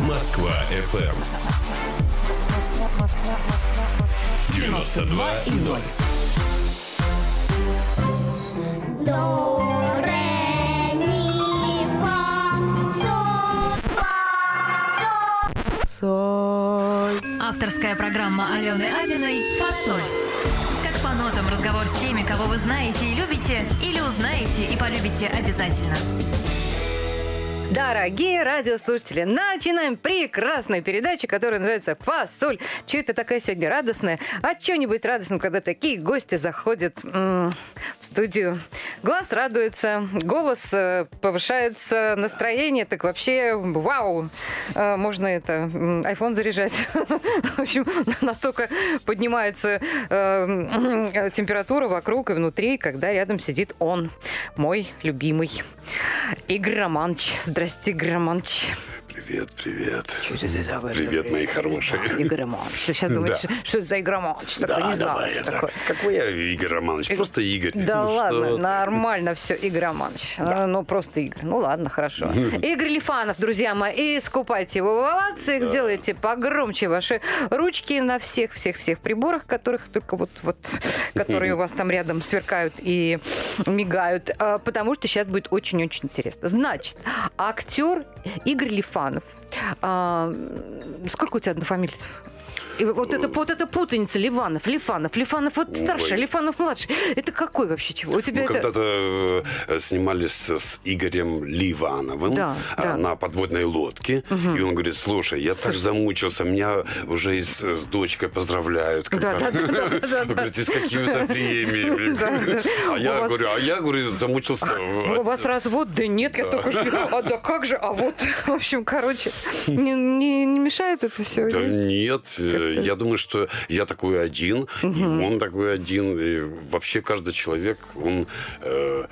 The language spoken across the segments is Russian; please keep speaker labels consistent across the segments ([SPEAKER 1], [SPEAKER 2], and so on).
[SPEAKER 1] Москва FM.
[SPEAKER 2] Москва, Москва, Москва, Москва.
[SPEAKER 1] 92 и 0.
[SPEAKER 3] До, ре, ми, фа, соль,
[SPEAKER 4] Авторская программа Алены Апиной «Фасоль». Как по нотам разговор с теми, кого вы знаете и любите, или узнаете и полюбите обязательно.
[SPEAKER 2] Дорогие радиослушатели, начинаем прекрасную передачу, которая называется «Фасоль». Че это такая сегодня радостная? А что-нибудь радостным, когда такие гости заходят в студию. Глаз радуется, голос э, повышается, настроение, так вообще вау! Э, Можно это, iPhone заряжать. В общем, настолько поднимается э, температура вокруг и внутри, когда рядом сидит он, мой любимый Игорь Романович. Здрасте, Игорь Романович.
[SPEAKER 5] Привет, привет.
[SPEAKER 2] Чё ты говоришь?
[SPEAKER 5] Привет, мои хорошие.
[SPEAKER 2] Игорь Романович. Ты сейчас думаешь,
[SPEAKER 5] Да.
[SPEAKER 2] что это за Игорь Романович? Такой, не знаю,
[SPEAKER 5] давай,
[SPEAKER 2] что
[SPEAKER 5] это-. Какой я Игорь Романович? Просто Игорь.
[SPEAKER 2] Да
[SPEAKER 5] Ну, что
[SPEAKER 2] ладно, нормально все, Игорь Романович. А, Ну, просто Игорь. Ну, ладно, хорошо. Игорь Лифанов, друзья мои, искупайте его в овациях, сделайте погромче ваши ручки на всех-всех-всех приборах, которых только вот, вот, которые у вас там рядом сверкают и мигают, а, потому что сейчас будет очень-очень интересно. Значит, актер Игорь Лифанов. А, Сколько у тебя однофамильцев? И вот это, вот эта путаница Ливанов, Лифанов, Лифанов вот старший. Лифанов младший. Это какой вообще чего? У тебя
[SPEAKER 5] Мы
[SPEAKER 2] это...
[SPEAKER 5] когда-то э, снимались с Игорем Ливановым
[SPEAKER 2] Да,
[SPEAKER 5] э,
[SPEAKER 2] да.
[SPEAKER 5] на подводной лодке. И он говорит, слушай, я так замучился, меня уже и с, с дочкой поздравляют.
[SPEAKER 2] Да,
[SPEAKER 5] бы».
[SPEAKER 2] да, да,
[SPEAKER 5] говорит, и с какими-то премиями. А
[SPEAKER 2] У
[SPEAKER 5] я говорю, а я, говорю, замучился.
[SPEAKER 2] У
[SPEAKER 5] от-
[SPEAKER 2] вас развод? Да нет, я только что... А да как же? А вот, в общем, короче, не мешает это все?
[SPEAKER 5] Да нет, э, я думаю, что я такой один, и он такой один, и вообще каждый человек, он э,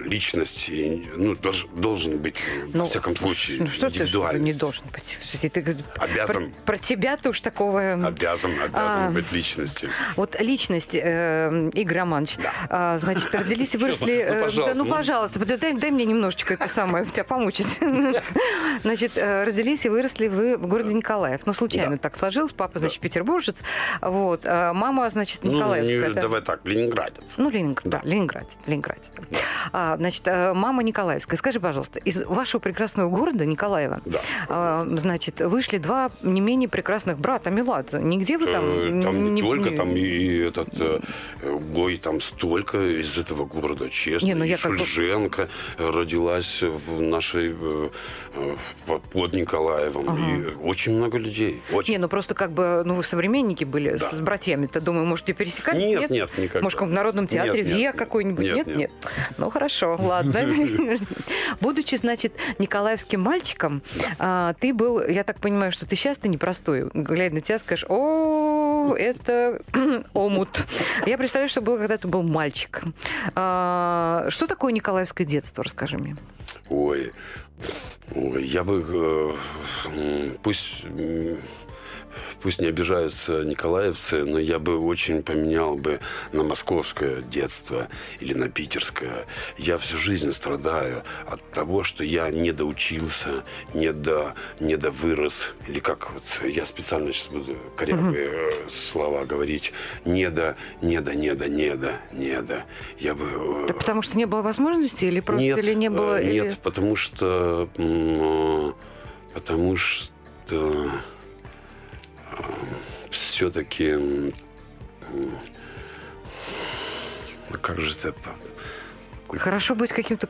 [SPEAKER 5] личность, ну, долж- должен быть, во всяком случае,
[SPEAKER 2] ну что ты не должен быть? Ты
[SPEAKER 5] Обязан.
[SPEAKER 2] Про, про тебя ты уж такого...
[SPEAKER 5] Обязан, обязан
[SPEAKER 2] А.
[SPEAKER 5] быть личностью.
[SPEAKER 2] Вот личность, э, Игорь Романович, а, значит, родились и выросли...
[SPEAKER 5] Ну,
[SPEAKER 2] э,
[SPEAKER 5] пожалуйста,
[SPEAKER 2] да, ну,
[SPEAKER 5] ну.
[SPEAKER 2] пожалуйста, дай, дай мне немножечко это самое, тебя помучить. Значит, э, родились и выросли вы в городе Николаев. Ну, случайно
[SPEAKER 5] Да.
[SPEAKER 2] так сложилось. Папа, значит, петербуржец, вот, а мама, значит,
[SPEAKER 5] Ну,
[SPEAKER 2] Николаевская. да.
[SPEAKER 5] давай так, ленинградец.
[SPEAKER 2] Ну, Ленинград, да, Ленинградец, Ленинградец. А, значит, э, мама Николаевская. Скажи, пожалуйста, из вашего прекрасного города Николаева,
[SPEAKER 5] Да.
[SPEAKER 2] а, значит, вышли два не менее прекрасных брата Меладзе. Нигде вы там...
[SPEAKER 5] Э, Там не, только,
[SPEAKER 2] не-
[SPEAKER 5] там и этот э, ой, там столько из этого города, честно.
[SPEAKER 2] Не, ну я как
[SPEAKER 5] Шульженко родилась в нашей под Николаевом. И очень много людей. Очень.
[SPEAKER 2] Не, ну просто как бы, ну вы современники были
[SPEAKER 5] Да.
[SPEAKER 2] с, братьями-то, думаю, может, и пересекались?
[SPEAKER 5] Нет, нет, никогда.
[SPEAKER 2] Может, в Народном театре
[SPEAKER 5] Нет, нет, нет.
[SPEAKER 2] какой-нибудь?
[SPEAKER 5] Нет,
[SPEAKER 2] Нет,
[SPEAKER 5] нет.
[SPEAKER 2] нет. Ну хорошо, ладно. Будучи, значит, николаевским мальчиком, а, ты был, я так понимаю, что ты сейчас ты непростой. Глядя на тебя, скажешь, о, это омут. Я представляю, что было, когда ты был мальчик. А, Что такое николаевское детство, расскажи мне.
[SPEAKER 5] Ой, ой, я бы э, пусть пусть не обижаются николаевцы, но я бы очень поменял бы на московское детство или на питерское. Я всю жизнь страдаю от того, что я не доучился, не до, не до вырос, или как вот я специально сейчас буду корявые э, слова говорить, не до, не до, не до, не до, не до. Я бы э,
[SPEAKER 2] Да Потому что не было возможности или просто
[SPEAKER 5] нет,
[SPEAKER 2] или не было...
[SPEAKER 5] э,
[SPEAKER 2] или-
[SPEAKER 5] Нет, потому что... Потому что... Все-таки... Как же это...
[SPEAKER 2] Хорошо быть каким-то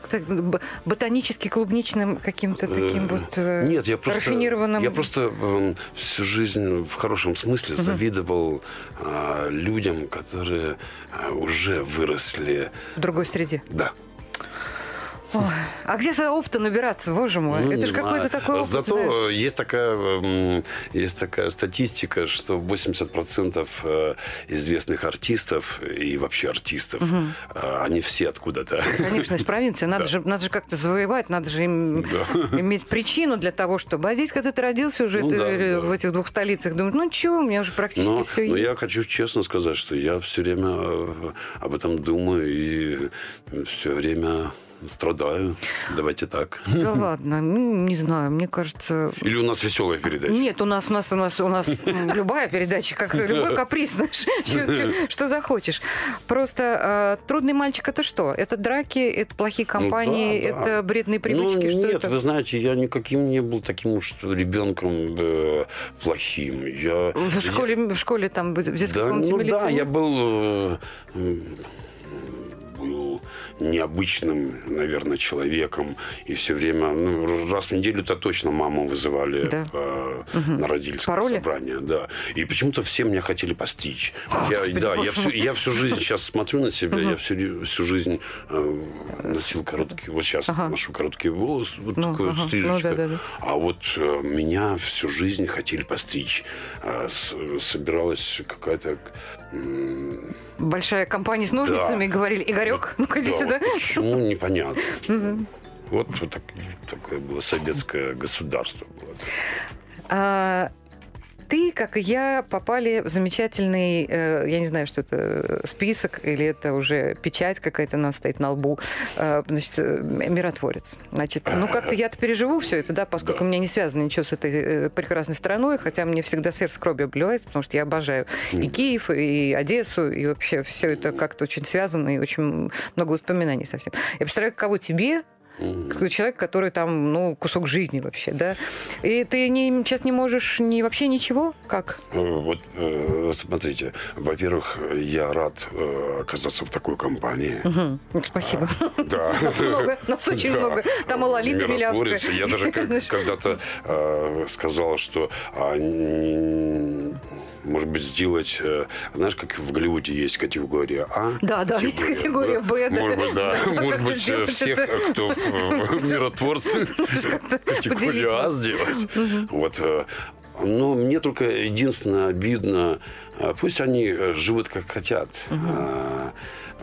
[SPEAKER 2] ботанически клубничным каким-то таким
[SPEAKER 5] Э,
[SPEAKER 2] вот э,
[SPEAKER 5] Нет, я просто,
[SPEAKER 2] рафинированным.
[SPEAKER 5] я просто э, всю жизнь в хорошем смысле завидовал а, людям, которые а, уже выросли.
[SPEAKER 2] в другой среде.
[SPEAKER 5] Да.
[SPEAKER 2] Ой, а где же опыта набираться, боже мой?
[SPEAKER 5] Ну,
[SPEAKER 2] Это же какой-то такой опыт,
[SPEAKER 5] Зато
[SPEAKER 2] знаешь.
[SPEAKER 5] есть такая, м, есть такая статистика, что 80% э, известных артистов и вообще артистов, э, они все откуда-то.
[SPEAKER 2] Конечно, из провинции. Надо,
[SPEAKER 5] Да.
[SPEAKER 2] же, надо же как-то завоевать, надо же им
[SPEAKER 5] Да.
[SPEAKER 2] иметь причину для того, чтобы... А здесь, когда ты родился уже
[SPEAKER 5] Ну
[SPEAKER 2] ты,
[SPEAKER 5] да, да.
[SPEAKER 2] в этих двух столицах, думаешь, ну чего, у меня уже практически
[SPEAKER 5] Но,
[SPEAKER 2] все
[SPEAKER 5] но
[SPEAKER 2] есть.
[SPEAKER 5] я хочу честно сказать, что я все время э, об этом думаю и все время страдаю. Давайте так.
[SPEAKER 2] Да ладно, ну, не знаю, мне кажется...
[SPEAKER 5] Или у нас веселая передача?
[SPEAKER 2] Нет, у нас, у нас, у нас, у нас любая передача, как любой каприз, знаешь, что захочешь. Просто э, трудный мальчик это что? Это драки, это плохие компании,
[SPEAKER 5] Ну да.
[SPEAKER 2] это вредные привычки,
[SPEAKER 5] ну,
[SPEAKER 2] что
[SPEAKER 5] нет, вы знаете, я никаким не был таким уж ребенком э, плохим. Я,
[SPEAKER 2] В школе, в школе там в детской комнате
[SPEAKER 5] ну да, я был, э, был необычным, наверное, человеком. И все время, ну, раз в неделю-то точно маму вызывали
[SPEAKER 2] Да.
[SPEAKER 5] э, на родительское
[SPEAKER 2] Пароли?
[SPEAKER 5] собрание. Да. И почему-то все меня хотели постричь. Я,
[SPEAKER 2] Господи,
[SPEAKER 5] да, я всю, я всю жизнь сейчас смотрю на себя, я всю, всю жизнь э, носил короткие, вот сейчас
[SPEAKER 2] Ага.
[SPEAKER 5] ношу короткие волосы, вот
[SPEAKER 2] Ну,
[SPEAKER 5] такую
[SPEAKER 2] ага. Ну,
[SPEAKER 5] стрижечку.
[SPEAKER 2] да-да-да.
[SPEAKER 5] А вот э, меня всю жизнь хотели постричь. Э, с- собиралась какая-то...
[SPEAKER 2] Большая компания с ножницами,
[SPEAKER 5] Да.
[SPEAKER 2] говорили, Игорек, ну-ка иди
[SPEAKER 5] да,
[SPEAKER 2] сюда.
[SPEAKER 5] вот почему, непонятно. Вот, вот так- такое было советское государство. Было.
[SPEAKER 2] А, ты, как и я, попали в замечательный, э, я не знаю, что это, э, список или это уже печать какая-то у нас стоит на лбу, э, значит, миротворец. Значит, ну как-то я-то переживу все это, да, поскольку
[SPEAKER 5] Да.
[SPEAKER 2] у меня не связано ничего с этой прекрасной страной, хотя мне всегда сердце кровью обливается, потому что я обожаю и Киев, и Одессу, и вообще все это как-то очень связано, и очень много воспоминаний совсем. Я представляю, каково тебе, Какой человек, который там, ну, кусок жизни вообще, да. И ты не, сейчас не можешь ни, вообще ничего? Как?
[SPEAKER 5] Э, Вот э, смотрите, во-первых, я рад э, оказаться в такой компании.
[SPEAKER 2] Ну, Спасибо.
[SPEAKER 5] Да.
[SPEAKER 2] Нас много, нас очень
[SPEAKER 5] Да.
[SPEAKER 2] много. Там и Лолита. Милявская.
[SPEAKER 5] Я даже когда-то сказал, что а, может быть сделать, э, знаешь, как в Голливуде есть категория А.
[SPEAKER 2] Да, да, есть категория Б, да.
[SPEAKER 5] Может быть, да. Может быть, э, всех,
[SPEAKER 2] это.
[SPEAKER 5] кто миротворцы, категорию А сделать. Вот. Но мне только единственное обидно, э, пусть они э, живут как хотят. А,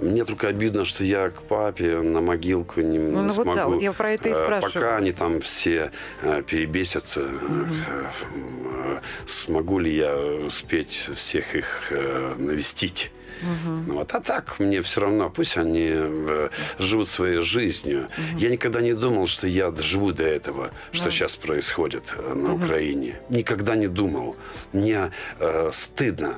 [SPEAKER 5] Мне только обидно, что я к папе на могилку не
[SPEAKER 2] Ну, вот
[SPEAKER 5] смогу.
[SPEAKER 2] да, вот я про это и
[SPEAKER 5] э,
[SPEAKER 2] спрашиваю.
[SPEAKER 5] Пока они там все перебесятся, э, смогу ли я успеть всех их э, навестить? Ну, вот, а так мне все равно, пусть они э, живут своей жизнью. Я никогда не думал, что я доживу до этого, что сейчас происходит э, на Украине. Никогда не думал. Мне э, стыдно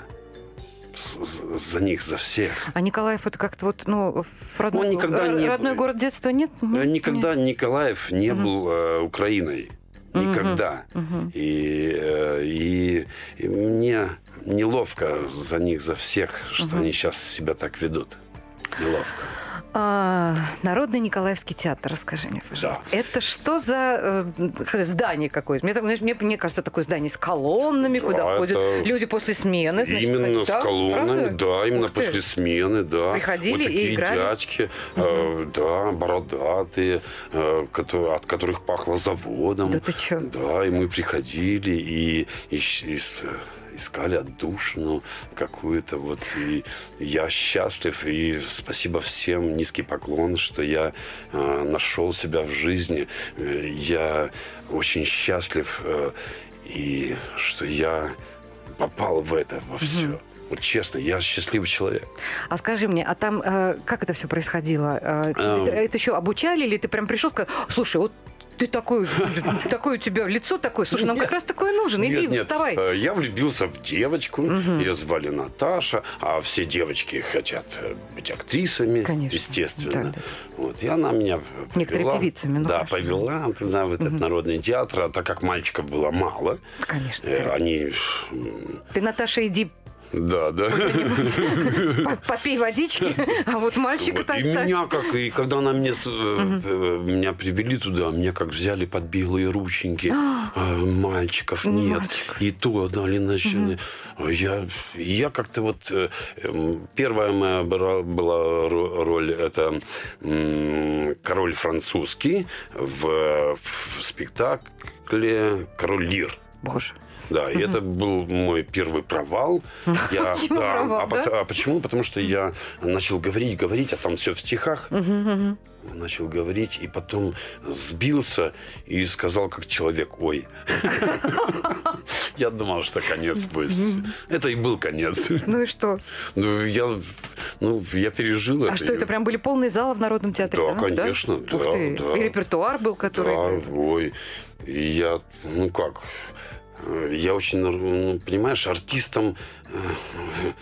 [SPEAKER 5] за них, за всех.
[SPEAKER 2] А Николаев это как-то вот, ну, родной,
[SPEAKER 5] Он никогда не
[SPEAKER 2] родной
[SPEAKER 5] был.
[SPEAKER 2] город детства нет?
[SPEAKER 5] Э,
[SPEAKER 2] Нет?
[SPEAKER 5] Никогда Николаев не был э, Украиной. Никогда. И, э, и, и мне неловко за них, за всех, что они сейчас себя так ведут. Неловко.
[SPEAKER 2] А, Народный Николаевский театр, расскажи мне, пожалуйста. Это что за э, здание какое-то? Мне, так- знаешь, мне, мне кажется, такое здание с колоннами,
[SPEAKER 5] Да,
[SPEAKER 2] куда ходят
[SPEAKER 5] это
[SPEAKER 2] люди после смены. значит,
[SPEAKER 5] именно
[SPEAKER 2] ходят.
[SPEAKER 5] с
[SPEAKER 2] Да?
[SPEAKER 5] колоннами,
[SPEAKER 2] Правда?
[SPEAKER 5] да, именно
[SPEAKER 2] Ух ты.
[SPEAKER 5] после смены, да.
[SPEAKER 2] Приходили
[SPEAKER 5] вот
[SPEAKER 2] и
[SPEAKER 5] такие
[SPEAKER 2] играли?
[SPEAKER 5] дядьки, э, да, бородатые, э, кото- от которых пахло заводом.
[SPEAKER 2] Да ты чё?
[SPEAKER 5] Да, и мы приходили и, ищ- ис- искали отдушину какую-то. Вот, и я счастлив, и спасибо всем, низкий поклон, что я э, нашел себя в жизни. Э, Я очень счастлив, э, и что я попал в это, во все. Вот честно, я счастливый человек.
[SPEAKER 2] А скажи мне, а там э, как это все происходило? Э,
[SPEAKER 5] Эм.
[SPEAKER 2] это- это еще обучали или ты прям пришел и сказал, слушай, вот ты такой, такое у тебя лицо такое, слушай, нам как раз такое нужно, иди,
[SPEAKER 5] Нет, нет,
[SPEAKER 2] вставай.
[SPEAKER 5] э, Я влюбился в девочку, ее звали Наташа, а все девочки хотят э, быть актрисами,
[SPEAKER 2] Конечно.
[SPEAKER 5] естественно.
[SPEAKER 2] Да, да.
[SPEAKER 5] Вот, и она меня
[SPEAKER 2] Некоторые
[SPEAKER 5] повела,
[SPEAKER 2] певицами, ну,
[SPEAKER 5] да,
[SPEAKER 2] хорошо.
[SPEAKER 5] повела туда, в этот народный театр, а так как мальчиков было мало,
[SPEAKER 2] Конечно.
[SPEAKER 5] э, они...
[SPEAKER 2] Ты, Наташа, иди
[SPEAKER 5] Да, да.
[SPEAKER 2] по- попей водички, а вот мальчика
[SPEAKER 5] Вот, и меня как, и когда она мне, э, э, меня привели туда, меня как взяли под белые рученьки, э, мальчиков нет,
[SPEAKER 2] Мальчиков.
[SPEAKER 5] и то дали начали. Я, я как-то вот э, эм, первая моя была ро- роль это король французский в, в спектакле Король Лир.
[SPEAKER 2] Боже.
[SPEAKER 5] Да, и это был мой первый провал. Я,
[SPEAKER 2] Почему провал,
[SPEAKER 5] а,
[SPEAKER 2] да?
[SPEAKER 5] а почему? Потому что я начал говорить, говорить, а там все в стихах. Начал говорить, и потом сбился и сказал как человек, ой. Я думал, что конец будет. Это и был конец.
[SPEAKER 2] Ну и что?
[SPEAKER 5] Ну, я, ну, я пережил это.
[SPEAKER 2] А что, это прям были полные залы в Народном театре?
[SPEAKER 5] Да, конечно, да,
[SPEAKER 2] ты.
[SPEAKER 5] да.
[SPEAKER 2] И репертуар был, который...
[SPEAKER 5] Да, ой. И я, ну как, я очень, ну, понимаешь, артистом... э,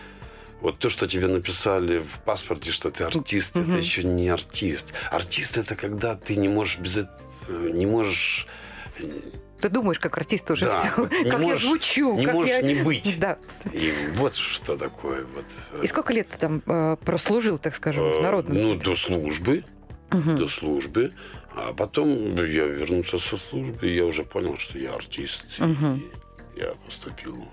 [SPEAKER 5] Вот то, что тебе написали в паспорте, что ты артист, это еще не артист. Артист это когда ты не можешь без этого, не можешь,
[SPEAKER 2] Ты думаешь, как артист уже
[SPEAKER 5] Да,
[SPEAKER 2] всё.
[SPEAKER 5] вот
[SPEAKER 2] Как я
[SPEAKER 5] можешь-
[SPEAKER 2] звучу.
[SPEAKER 5] не
[SPEAKER 2] как
[SPEAKER 5] можешь
[SPEAKER 2] я-
[SPEAKER 5] не быть.
[SPEAKER 2] Да.
[SPEAKER 5] и вот что такое. Вот.
[SPEAKER 2] И сколько лет ты там э, прослужил, так скажем, в
[SPEAKER 5] Э,
[SPEAKER 2] Народном
[SPEAKER 5] Ну, до службы. До службы. А потом я вернулся со службы, и я уже понял, что я артист. И я поступил.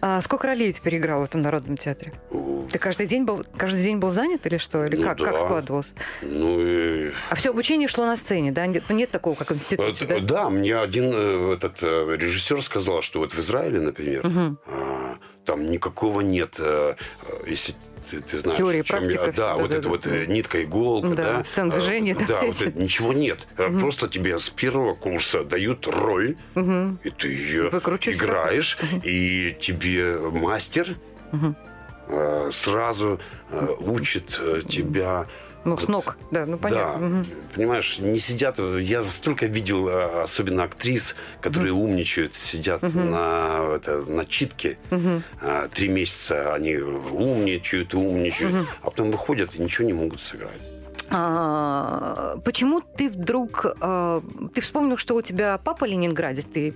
[SPEAKER 2] А сколько ролей ты переиграл в этом Народном театре?
[SPEAKER 5] в-
[SPEAKER 2] Ты каждый день был, каждый день был занят или что? Или
[SPEAKER 5] Ну
[SPEAKER 2] как, как
[SPEAKER 5] да.
[SPEAKER 2] складывалось?
[SPEAKER 5] Ну, и
[SPEAKER 2] А все обучение шло на сцене, да? Нет, нет такого, как в институте,
[SPEAKER 5] Вот,
[SPEAKER 2] да?
[SPEAKER 5] да, мне один э, этот э, режиссер сказал, что вот в Израиле, например,
[SPEAKER 2] Мгм.
[SPEAKER 5] Там никакого нет, э, э, если ты, ты знаешь,
[SPEAKER 2] Теории,
[SPEAKER 5] о чем я-
[SPEAKER 2] практика,
[SPEAKER 5] да,
[SPEAKER 2] да,
[SPEAKER 5] вот
[SPEAKER 2] да,
[SPEAKER 5] это
[SPEAKER 2] да.
[SPEAKER 5] вот э, нитка иголка,
[SPEAKER 2] Да,
[SPEAKER 5] да,
[SPEAKER 2] сцен движения,
[SPEAKER 5] да, вот
[SPEAKER 2] эти.
[SPEAKER 5] это ничего нет, Э, просто тебе с первого курса дают роль,
[SPEAKER 2] Мгм.
[SPEAKER 5] и ты ее играешь, и тебе мастер э, сразу учит тебя
[SPEAKER 2] Ну, с ног, да, ну понятно.
[SPEAKER 5] да,
[SPEAKER 2] Мгм.
[SPEAKER 5] понимаешь, не сидят. Я столько видел, а, особенно актрис, которые умничают, сидят на, это, на читке.
[SPEAKER 2] Мгм.
[SPEAKER 5] А, Три месяца они умничают, умничают, а потом выходят и ничего не могут сыграть.
[SPEAKER 2] А, почему ты вдруг... а, ты вспомнил, что у тебя папа ленинградец, ты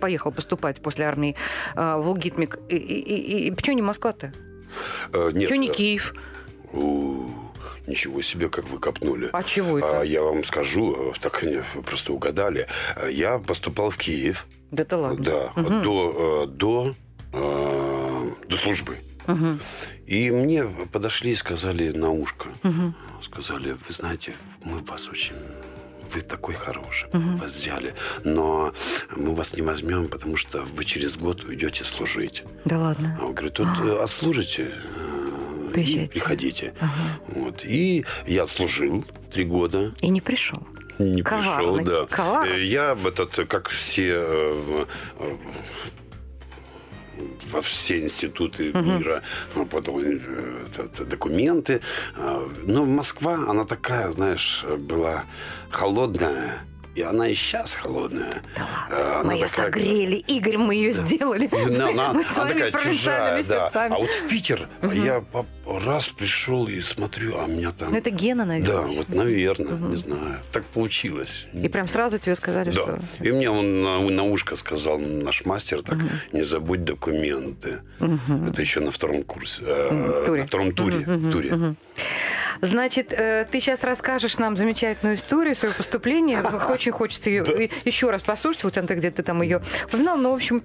[SPEAKER 2] поехал поступать после армии а, в Лгитмик. И, и- и- и почему не Москва-то?
[SPEAKER 5] Э, Нет,
[SPEAKER 2] Почему не
[SPEAKER 5] э,
[SPEAKER 2] Киев?
[SPEAKER 5] у, ничего себе, как вы копнули.
[SPEAKER 2] А чего это?
[SPEAKER 5] А, Я вам скажу, э, так они просто угадали. Я поступал в Киев,
[SPEAKER 2] Да ты ладно.
[SPEAKER 5] да,
[SPEAKER 2] Мгм.
[SPEAKER 5] до, э, до, до службы.
[SPEAKER 2] Мгм.
[SPEAKER 5] И мне подошли и сказали на ушко.
[SPEAKER 2] Мгм.
[SPEAKER 5] Сказали, вы знаете, мы вас очень... Вы такой хороший, мы вас взяли, но мы вас не возьмем, потому что вы через год уйдете служить.
[SPEAKER 2] Да ладно.
[SPEAKER 5] А он говорит, тут э, отслужите,
[SPEAKER 2] Приезжайте.
[SPEAKER 5] приходите.
[SPEAKER 2] Ага.
[SPEAKER 5] Вот. И я отслужил три года,
[SPEAKER 2] И не пришел.
[SPEAKER 5] не
[SPEAKER 2] Коварный.
[SPEAKER 5] пришел, да.
[SPEAKER 2] Коварный.
[SPEAKER 5] Э, Я этот, как все э, э, во все институты мира э, подал документы. Э, Но Москва, она такая, знаешь, была холодная. И она и сейчас холодная. Э, она
[SPEAKER 2] мы ее
[SPEAKER 5] такая-
[SPEAKER 2] согрели. Игорь, мы ее сделали.
[SPEAKER 5] Она, она-
[SPEAKER 2] мы
[SPEAKER 5] она
[SPEAKER 2] своими
[SPEAKER 5] такая чужая, да. А вот в Питер я по- раз пришел и смотрю, а у меня там...
[SPEAKER 2] Ну, это гена,
[SPEAKER 5] Да,
[SPEAKER 2] наверное.
[SPEAKER 5] вот, наверное, не знаю. Так получилось.
[SPEAKER 2] И прям сразу тебе сказали,
[SPEAKER 5] Да.
[SPEAKER 2] что...
[SPEAKER 5] И мне он на, на ушко сказал наш мастер, так, не забудь документы. Это еще на втором курсе. э,
[SPEAKER 2] туре.
[SPEAKER 5] На втором туре. туре.
[SPEAKER 2] Значит, э, ты сейчас расскажешь нам замечательную историю своего поступления. Очень хочется ее еще раз послушать. Вот ты где-то там ее упоминал. Но, в общем,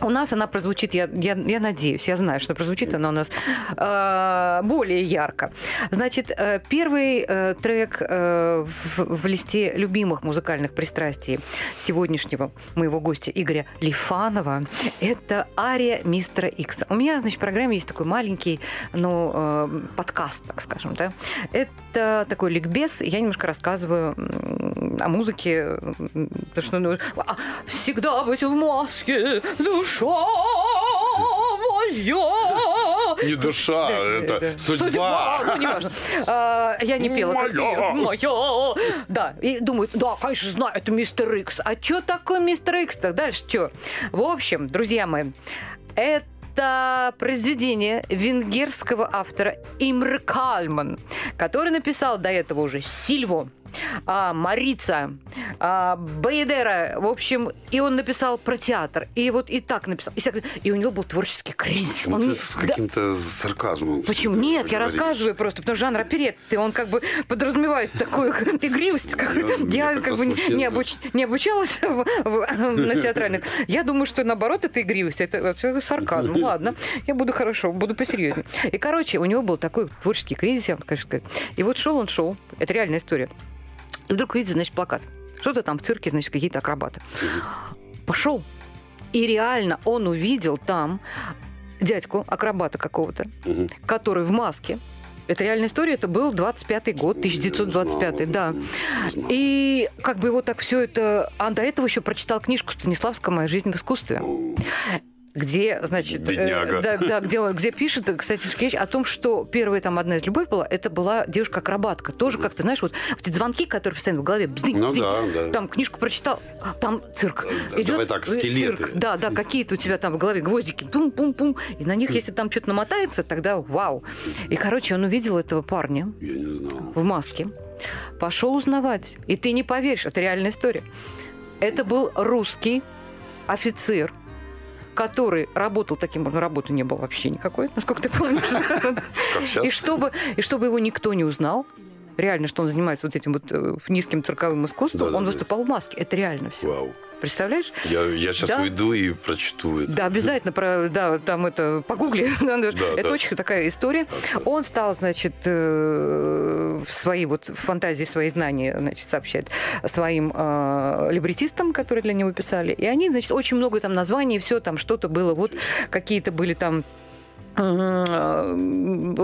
[SPEAKER 2] у нас она прозвучит, я, я, я надеюсь, я знаю, что прозвучит она у нас э, более ярко. Значит, э, первый э, трек э, в, в листе любимых музыкальных пристрастий сегодняшнего моего гостя Игоря Лифанова – это ария мистера Икса. У меня, значит, в программе есть такой маленький, ну, э, подкаст, так скажем, да. Это такой ликбез, я немножко рассказываю о музыке, потому что ну, а, всегда быть в маске, душа моя.
[SPEAKER 5] Не душа, это судьба.
[SPEAKER 2] ну, неважно. А, Я не пела, как ты.
[SPEAKER 5] Моя.
[SPEAKER 2] Да, и думаю, да, конечно, знаю, это мистер Икс. А что такое мистер Икс-то? Дальше что? В общем, друзья мои, это произведение венгерского автора Имр Кальман, который написал до этого уже Сильву, а, Марица, а, Баедера, в общем, и он написал про театр, и вот и так написал, и, и у него был творческий кризис.
[SPEAKER 5] Почему
[SPEAKER 2] Он
[SPEAKER 5] с
[SPEAKER 2] да,
[SPEAKER 5] каким-то сарказмом?
[SPEAKER 2] Почему? Нет, я
[SPEAKER 5] говоришь?
[SPEAKER 2] рассказываю просто, потому что жанр оперетты, он как бы подразумевает такую игривость. какую-то. Я
[SPEAKER 5] как
[SPEAKER 2] бы не,
[SPEAKER 5] да.
[SPEAKER 2] обуч- обучалась в- в- на театральных. Я думаю, что наоборот это игривость, это вообще сарказм. Ладно, я буду хорошо, буду посерьезнее. И, короче, у него был такой творческий кризис, я вам хочу сказать. И вот шел он, шел, это реальная история. И вдруг видит, значит, плакат. Что-то там в цирке, значит, какие-то акробаты. Пошел И реально он увидел там дядьку, акробата какого-то,
[SPEAKER 5] Мгм.
[SPEAKER 2] который в маске. Это реальная история, это был 25-й год, 1925 да. И как бы его так все это... А до этого еще прочитал книжку Станиславского «Моя жизнь в искусстве», где, значит, э, да, да, где, он- где пишет, кстати, речь о том, что первая там одна из любовь была, это была девушка-акробатка. Тоже, как ты знаешь, вот эти звонки, которые постоянно в голове, бздынь,
[SPEAKER 5] Ну
[SPEAKER 2] бздынь.
[SPEAKER 5] да, да.
[SPEAKER 2] там книжку прочитал, там цирк.
[SPEAKER 5] Да,
[SPEAKER 2] Идет
[SPEAKER 5] давай так, скелеты.
[SPEAKER 2] цирк. Да, да, какие-то у тебя там в голове гвоздики, пум-пум-пум, и на них, если там что-то намотается, тогда вау. И, короче, он увидел этого парня, в маске. Пошел узнавать. И ты не поверишь, это реальная история. Это был русский офицер, который работал таким, ну, работы не было вообще никакой, насколько ты помнишь. И чтобы его никто не узнал, реально, что он занимается вот этим вот э, низким цирковым искусством, он
[SPEAKER 5] Да-да-да.
[SPEAKER 2] выступал в маске. Это реально все.
[SPEAKER 5] Вау.
[SPEAKER 2] Представляешь?
[SPEAKER 5] Я, я сейчас
[SPEAKER 2] Да.
[SPEAKER 5] уйду и прочту это.
[SPEAKER 2] Да, обязательно, про, да, там это, погугли. это
[SPEAKER 5] да.
[SPEAKER 2] очень такая история. Он стал, значит, э, в свои вот фантазии, свои знания, значит, сообщать своим э, либретистам, которые для него писали. И они, значит, очень много там названий, все там что-то было, вот какие-то были там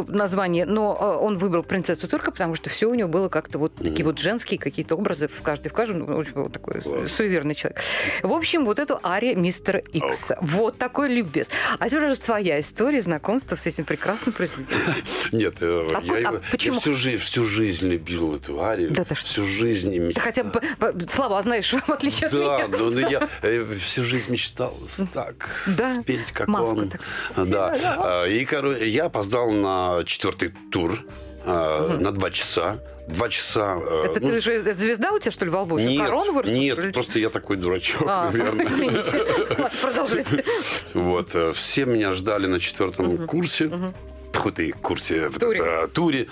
[SPEAKER 2] название, но э, он выбрал принцессу цирка, потому что все у него было как-то вот такие вот женские какие-то образы в каждой в каждом, ну, очень был такой
[SPEAKER 5] Класс.
[SPEAKER 2] суеверный человек. В общем, вот эту ария мистера Икс. Вот такой любез. А теперь уже твоя история знакомства с этим прекрасным произведением.
[SPEAKER 5] Нет, э,
[SPEAKER 2] А
[SPEAKER 5] я,
[SPEAKER 2] а
[SPEAKER 5] я всю, жизнь, всю жизнь любил эту арию.
[SPEAKER 2] Да ты
[SPEAKER 5] всю жизнь мечтал.
[SPEAKER 2] хотя бы слова знаешь, в отличие от меня.
[SPEAKER 5] да, ну я э, всю жизнь мечтал так
[SPEAKER 2] Да?
[SPEAKER 5] спеть, как
[SPEAKER 2] Маску
[SPEAKER 5] он.
[SPEAKER 2] так
[SPEAKER 5] Да. И я опоздал на четвертый тур а, на два часа. Два часа. э,
[SPEAKER 2] Это
[SPEAKER 5] ну,
[SPEAKER 2] ты же это звезда у тебя, что ли, во лбу?
[SPEAKER 5] Нет,
[SPEAKER 2] Корону вырастила,
[SPEAKER 5] нет,
[SPEAKER 2] что ли?
[SPEAKER 5] просто я такой дурачок,
[SPEAKER 2] А,
[SPEAKER 5] наверное.
[SPEAKER 2] извините. Ладно, Продолжайте.
[SPEAKER 5] Вот, э, все меня ждали на четвертом курсе. Тьфу ты, курсе, в
[SPEAKER 2] Туре.
[SPEAKER 5] туре.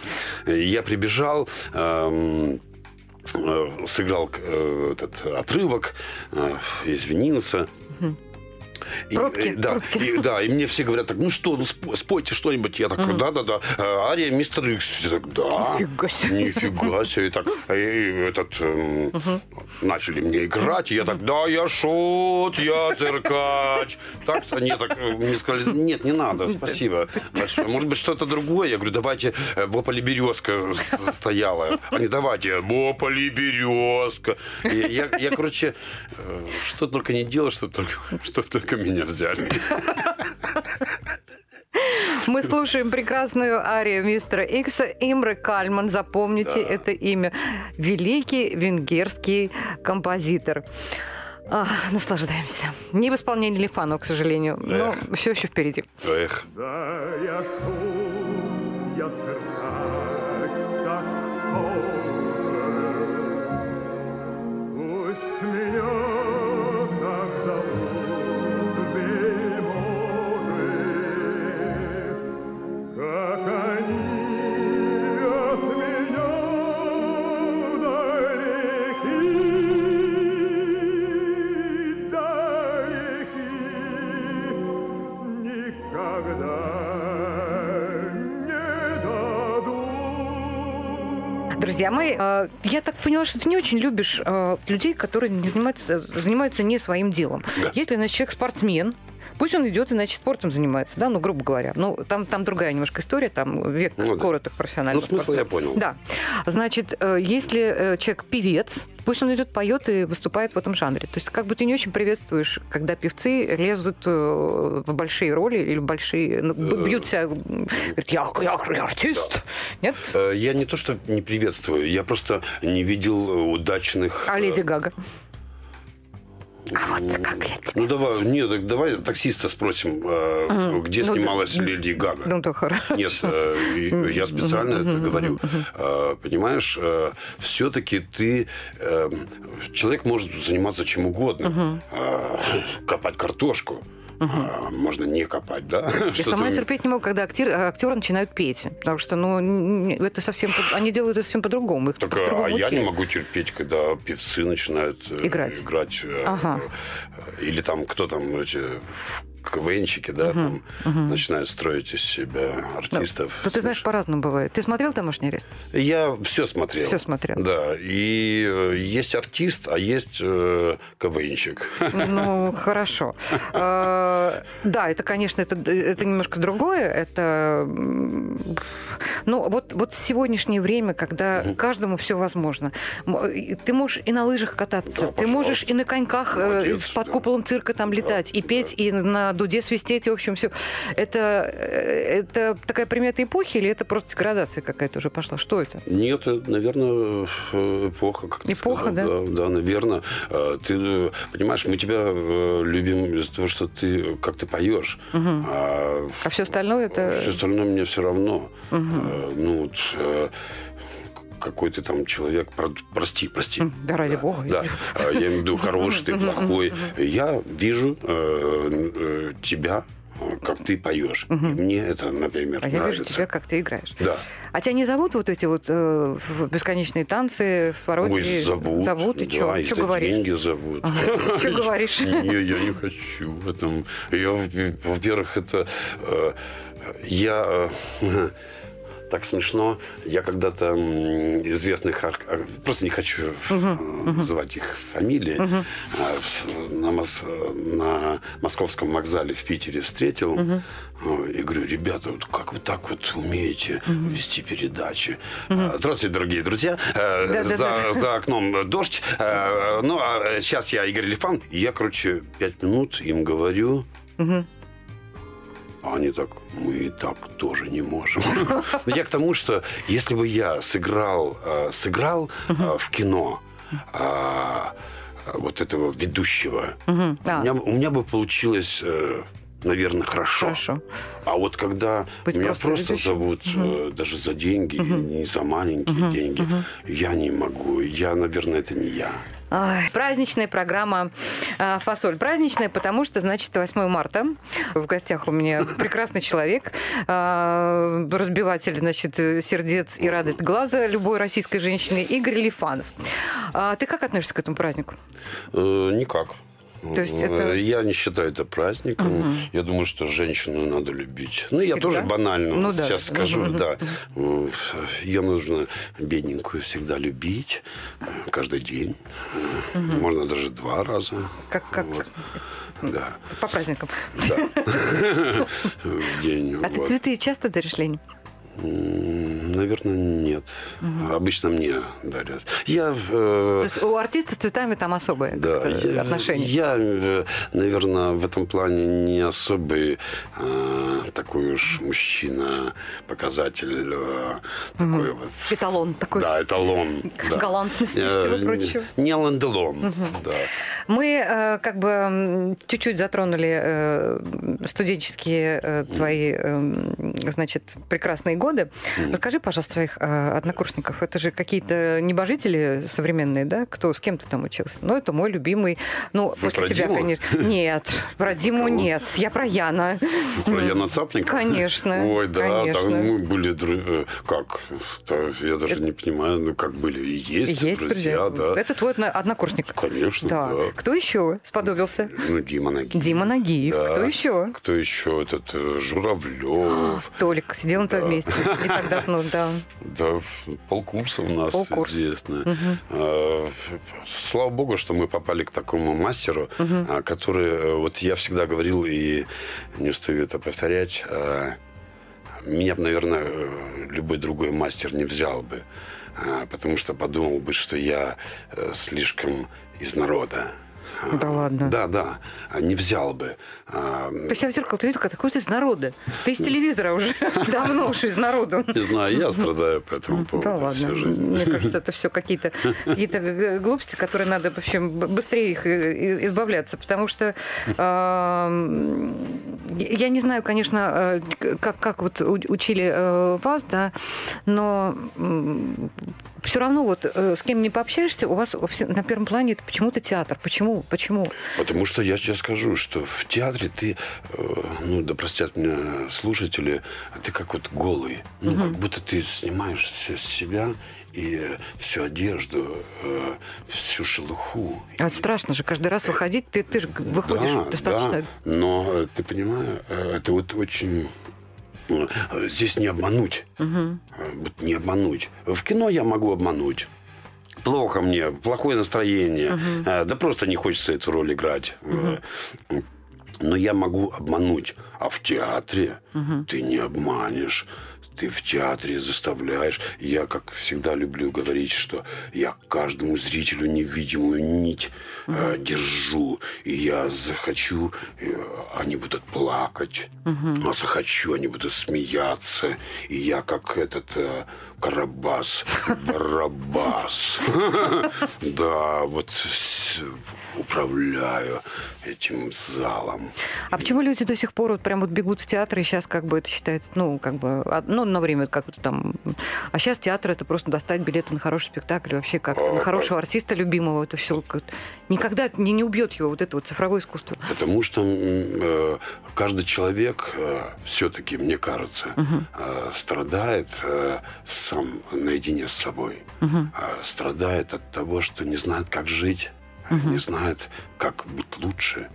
[SPEAKER 5] Я прибежал, эм, сыграл этот отрывок, извинился. И,
[SPEAKER 2] Пробки,
[SPEAKER 5] э, да,
[SPEAKER 2] пробки.
[SPEAKER 5] и, да, и мне все говорят так, ну что, ну спо- спойте что-нибудь. Я такой, да-да-да, э, ария мистер Икс. Все так, да.
[SPEAKER 2] Нифига себе.
[SPEAKER 5] Нифига себе. И так, и этот, эм, начали мне играть, и я так, да, я шут, я циркач. Так, они так э, мне сказали, нет, не надо, спасибо большое. Может быть, что-то другое? Я говорю, давайте, Бополи березка стояла. Они, давайте, Бополи березка. И Я, я, короче, что только не делал, чтобы только, чтоб только меня взяли.
[SPEAKER 2] Мы слушаем прекрасную арию мистера Икса. Имре Кальман, запомните
[SPEAKER 5] Да.
[SPEAKER 2] это имя. Великий венгерский композитор. А, наслаждаемся. Не в исполнении Лифанова, к сожалению, но все еще впереди.
[SPEAKER 5] Эх,
[SPEAKER 6] Да я шут, я циркач, так что Пусть меня
[SPEAKER 2] Друзья мои, э, я так поняла, что ты не очень любишь э, людей, которые не занимаются, занимаются не своим делом.
[SPEAKER 5] Да.
[SPEAKER 2] Если, значит, человек спортсмен, Пусть он идет, значит, спортом занимается, да, ну, грубо говоря. Ну, там, там другая немножко история, там век
[SPEAKER 5] Ну да.
[SPEAKER 2] короток профессиональных
[SPEAKER 5] Ну, смысл я
[SPEAKER 2] спортсменов.
[SPEAKER 5] понял.
[SPEAKER 2] Да. Значит, э, если человек певец, пусть он идет, поет и выступает в этом жанре. То есть, как бы ты не очень приветствуешь, когда певцы лезут э, в большие роли или большие... ну,
[SPEAKER 5] Э,
[SPEAKER 2] бьют себя, говорят, я, я, я артист. Нет?
[SPEAKER 5] Э, Я не то, что не приветствую, я просто не видел удачных...
[SPEAKER 2] А Леди Гага? А вот как Леди
[SPEAKER 5] Ну давай, нет, так давай таксиста спросим,
[SPEAKER 2] Мгм.
[SPEAKER 5] где
[SPEAKER 2] Ну,
[SPEAKER 5] снималась
[SPEAKER 2] да.
[SPEAKER 5] Леди Гага.
[SPEAKER 2] Ну, да, хорошо.
[SPEAKER 5] Нет, э, я специально это говорю. Э, Понимаешь, все-таки ты... Человек может заниматься чем угодно. Копать картошку. А, Можно не копать, да?
[SPEAKER 2] Я сама терпеть не могу, когда актер, актеры начинают петь. Потому что, ну, это совсем... по- Они делают это совсем по-другому. Их
[SPEAKER 5] Так, а
[SPEAKER 2] по-другому
[SPEAKER 5] я не могу терпеть, когда певцы начинают э,
[SPEAKER 2] Играть.
[SPEAKER 5] играть, э,
[SPEAKER 2] Ага.
[SPEAKER 5] э, или там кто там эти КВНщики, да, там начинают строить из себя артистов.
[SPEAKER 2] Ну, ты знаешь, по-разному бывает. Ты смотрел «Домашний арест»?
[SPEAKER 5] Я все смотрел.
[SPEAKER 2] Всё смотрел.
[SPEAKER 5] Да. И э, есть артист, а есть э, КВНщик.
[SPEAKER 2] Ну, хорошо. Э, Да, это, конечно, это, немножко другое. Это, ну, вот, вот сегодняшнее время, когда каждому все возможно. Ты можешь и на лыжах кататься,
[SPEAKER 5] Да,
[SPEAKER 2] ты можешь и на коньках э, под
[SPEAKER 5] да.
[SPEAKER 2] куполом цирка там летать, и петь, и на дуде свистеть, в общем, все. Это, э, это такая примета эпохи или это просто градация какая-то уже пошла? Что это?
[SPEAKER 5] Нет, наверное, эпоха, как ты
[SPEAKER 2] Эпоха,
[SPEAKER 5] сказал.
[SPEAKER 2] да?
[SPEAKER 5] Да, наверное. Э, Ты э, понимаешь, мы тебя любим из-за того, что ты как ты поешь. А
[SPEAKER 2] А все остальное это...
[SPEAKER 5] все остальное мне все равно. Э, Ну, вот, какой ты там человек, про- прости, прости.
[SPEAKER 2] Да ради бога.
[SPEAKER 5] Да, А, я имею в виду хороший ты, плохой. Я вижу э, э, тебя, э, как ты поешь. И мне это, например,
[SPEAKER 2] А я
[SPEAKER 5] нравится.
[SPEAKER 2] вижу тебя, как ты играешь.
[SPEAKER 5] Да.
[SPEAKER 2] А тебя не зовут вот эти вот э, бесконечные танцы, в пародии?
[SPEAKER 5] Ой, зовут.
[SPEAKER 2] Зовут, и
[SPEAKER 5] да,
[SPEAKER 2] что?
[SPEAKER 5] и
[SPEAKER 2] Что говоришь?
[SPEAKER 5] деньги зовут.
[SPEAKER 2] Что говоришь?
[SPEAKER 5] Не, я не хочу в этом. Я, во- во-первых, это... Я... Так смешно. Я когда-то известных... ар- Просто не хочу э, называть их фамилии. в- На, мос- на московском вокзале в Питере встретил. э, И говорю, ребята, вот как вы так вот умеете вести передачи? А, Здравствуйте, дорогие друзья. Э. За, за окном дождь. Ну, а сейчас я Игорь Лифан. Я, короче, пять минут им говорю. А они так, мы и так тоже не можем. Но Я к тому, что если бы я сыграл, э, сыграл э, в кино а, вот этого ведущего, у, меня, бы получилось, э, наверное, хорошо.
[SPEAKER 2] Хорошо.
[SPEAKER 5] А вот когда
[SPEAKER 2] Быть
[SPEAKER 5] меня
[SPEAKER 2] просто
[SPEAKER 5] просто,
[SPEAKER 2] ведущим?
[SPEAKER 5] зовут э, даже за деньги, не за маленькие деньги, я не могу. Я, наверное, это не я.
[SPEAKER 2] Ай, праздничная программа а, «Фасоль». Праздничная, потому что, значит, 8 марта. В гостях у меня прекрасный человек, а, разбиватель, значит, сердец и радость глаза любой российской женщины Игорь Лифанов. А ты как относишься к этому празднику?
[SPEAKER 5] Э, никак.
[SPEAKER 2] То есть
[SPEAKER 5] Э,
[SPEAKER 2] это-
[SPEAKER 5] Я не считаю это праздником. Я думаю, что женщину надо любить. Ну, я
[SPEAKER 2] Всегда?
[SPEAKER 5] тоже банально
[SPEAKER 2] Ну да.
[SPEAKER 5] сейчас скажу,
[SPEAKER 2] Мгм.
[SPEAKER 5] да. Ее нужно бедненькую всегда любить. э, Каждый день. Э, Можно даже два раза.
[SPEAKER 2] Как, как
[SPEAKER 5] Вот. Да.
[SPEAKER 2] по праздникам.
[SPEAKER 5] Да. День.
[SPEAKER 2] А ты цветы часто даришь Лене?
[SPEAKER 5] Наверное, нет. Обычно мне дарят. Я... э,
[SPEAKER 2] у артиста с цветами там особое
[SPEAKER 5] Да, я,
[SPEAKER 2] отношение.
[SPEAKER 5] я, э, наверное, в этом плане не особый э, такой уж мужчина, показатель, э, такой вот.
[SPEAKER 2] Эталон такой.
[SPEAKER 5] Да, эталон. да.
[SPEAKER 2] Галантности и
[SPEAKER 5] Э,
[SPEAKER 2] всего
[SPEAKER 5] не-
[SPEAKER 2] прочего.
[SPEAKER 5] Не ланделон, да.
[SPEAKER 2] Мы э, как бы чуть-чуть затронули э, студенческие э, твои, э, значит, прекрасные годы. Расскажи, пожалуйста, своих э, однокурсников. Это же какие-то небожители современные, да? Кто, с кем ты там учился? Ну, это мой любимый. Ну,
[SPEAKER 5] Вы
[SPEAKER 2] после
[SPEAKER 5] про
[SPEAKER 2] тебя,
[SPEAKER 5] Диму?
[SPEAKER 2] конечно. Нет, про Диму
[SPEAKER 5] Кого?
[SPEAKER 2] нет. Я про Яна.
[SPEAKER 5] Про Яна Цапника?
[SPEAKER 2] Конечно,
[SPEAKER 5] Ой, да,
[SPEAKER 2] конечно.
[SPEAKER 5] там мы были, э, как, я даже не понимаю, ну как были, и есть,
[SPEAKER 2] Есть друзья.
[SPEAKER 5] да.
[SPEAKER 2] Это твой одно- однокурсник.
[SPEAKER 5] Конечно,
[SPEAKER 2] Да.
[SPEAKER 5] да.
[SPEAKER 2] Кто еще сподобился?
[SPEAKER 5] Ну, Дима Нагиев.
[SPEAKER 2] Дима Нагиев.
[SPEAKER 5] Да.
[SPEAKER 2] Кто еще?
[SPEAKER 5] Кто еще? Этот э, Журавлев.
[SPEAKER 2] Толик. Сидел на твоем
[SPEAKER 5] Да.
[SPEAKER 2] месте. Не так давно, да.
[SPEAKER 5] Да, в- полкурса у нас
[SPEAKER 2] Полкурса.
[SPEAKER 5] известно. А, Слава богу, что мы попали к такому мастеру, а, который, э, вот я всегда говорил и не устаю это повторять, а, меня бы, наверное, э, любой другой мастер не взял бы, потому что подумал бы, что я э, слишком из народа.
[SPEAKER 2] Да ладно?
[SPEAKER 5] Да, да, а, не взял бы. А,
[SPEAKER 2] То есть я в зеркало ты видел, какой ты из народа. Ты из телевизора уже давно уж из народа.
[SPEAKER 5] Не знаю, я страдаю по этому поводу
[SPEAKER 2] Да ладно.
[SPEAKER 5] всю жизнь.
[SPEAKER 2] Мне кажется, это все какие-то какие глупости, которые надо в общем быстрее их э, избавляться, потому что я не знаю, конечно, э, как, как вот учили э, вас, да, но все равно вот э, с кем не пообщаешься, у вас на первом плане это почему-то театр. Почему? Почему?
[SPEAKER 5] Потому что я тебе скажу, что в театре ты, э, ну, да простят меня слушатели, ты как вот голый. Ну, как будто ты снимаешь все с себя и всю одежду, э, всю шелуху.
[SPEAKER 2] А это страшно же каждый раз выходить. Ты, ты же выходишь
[SPEAKER 5] да,
[SPEAKER 2] достаточно...
[SPEAKER 5] да. Но э, ты понимаешь, э, это вот очень... э, Здесь не обмануть. Вот не обмануть. В кино я могу обмануть. Плохо мне, плохое настроение. Э, Да просто не хочется эту роль играть. Э, Но я могу обмануть. А в театре ты не обманешь. Ты в театре заставляешь. Я, как всегда, люблю говорить, что я каждому зрителю невидимую нить э, держу. И я захочу, э, они будут плакать. А захочу, они будут смеяться. И я, как этот э, Карабас, Барабас. Да, вот управляю этим залом.
[SPEAKER 2] А почему люди до сих пор вот прям вот бегут в театр, и сейчас как бы это считается, ну, как бы, а- ну, на время как-то там... А сейчас театр это просто достать билеты на хороший спектакль, вообще как-то на хорошего артиста любимого, это все никогда не, не убьет его вот это вот цифровое искусство.
[SPEAKER 5] Потому что э, каждый человек все-таки, мне кажется, э, страдает э, сам наедине с собой. Э, страдает от того, что не знает, как жить, не знает, как быть лучше.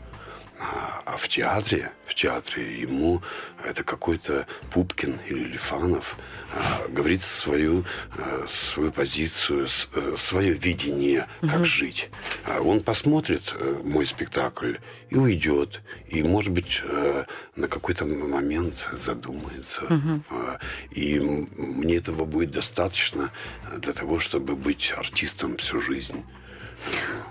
[SPEAKER 5] А а в театре, в театре ему это какой-то Пупкин или Лифанов а, говорит свою, а, свою позицию, с- э, свое видение, как жить. А Он посмотрит э, мой спектакль и уйдет. И, может быть, на какой-то момент задумается. А, И мне этого будет достаточно для того, чтобы быть артистом всю жизнь.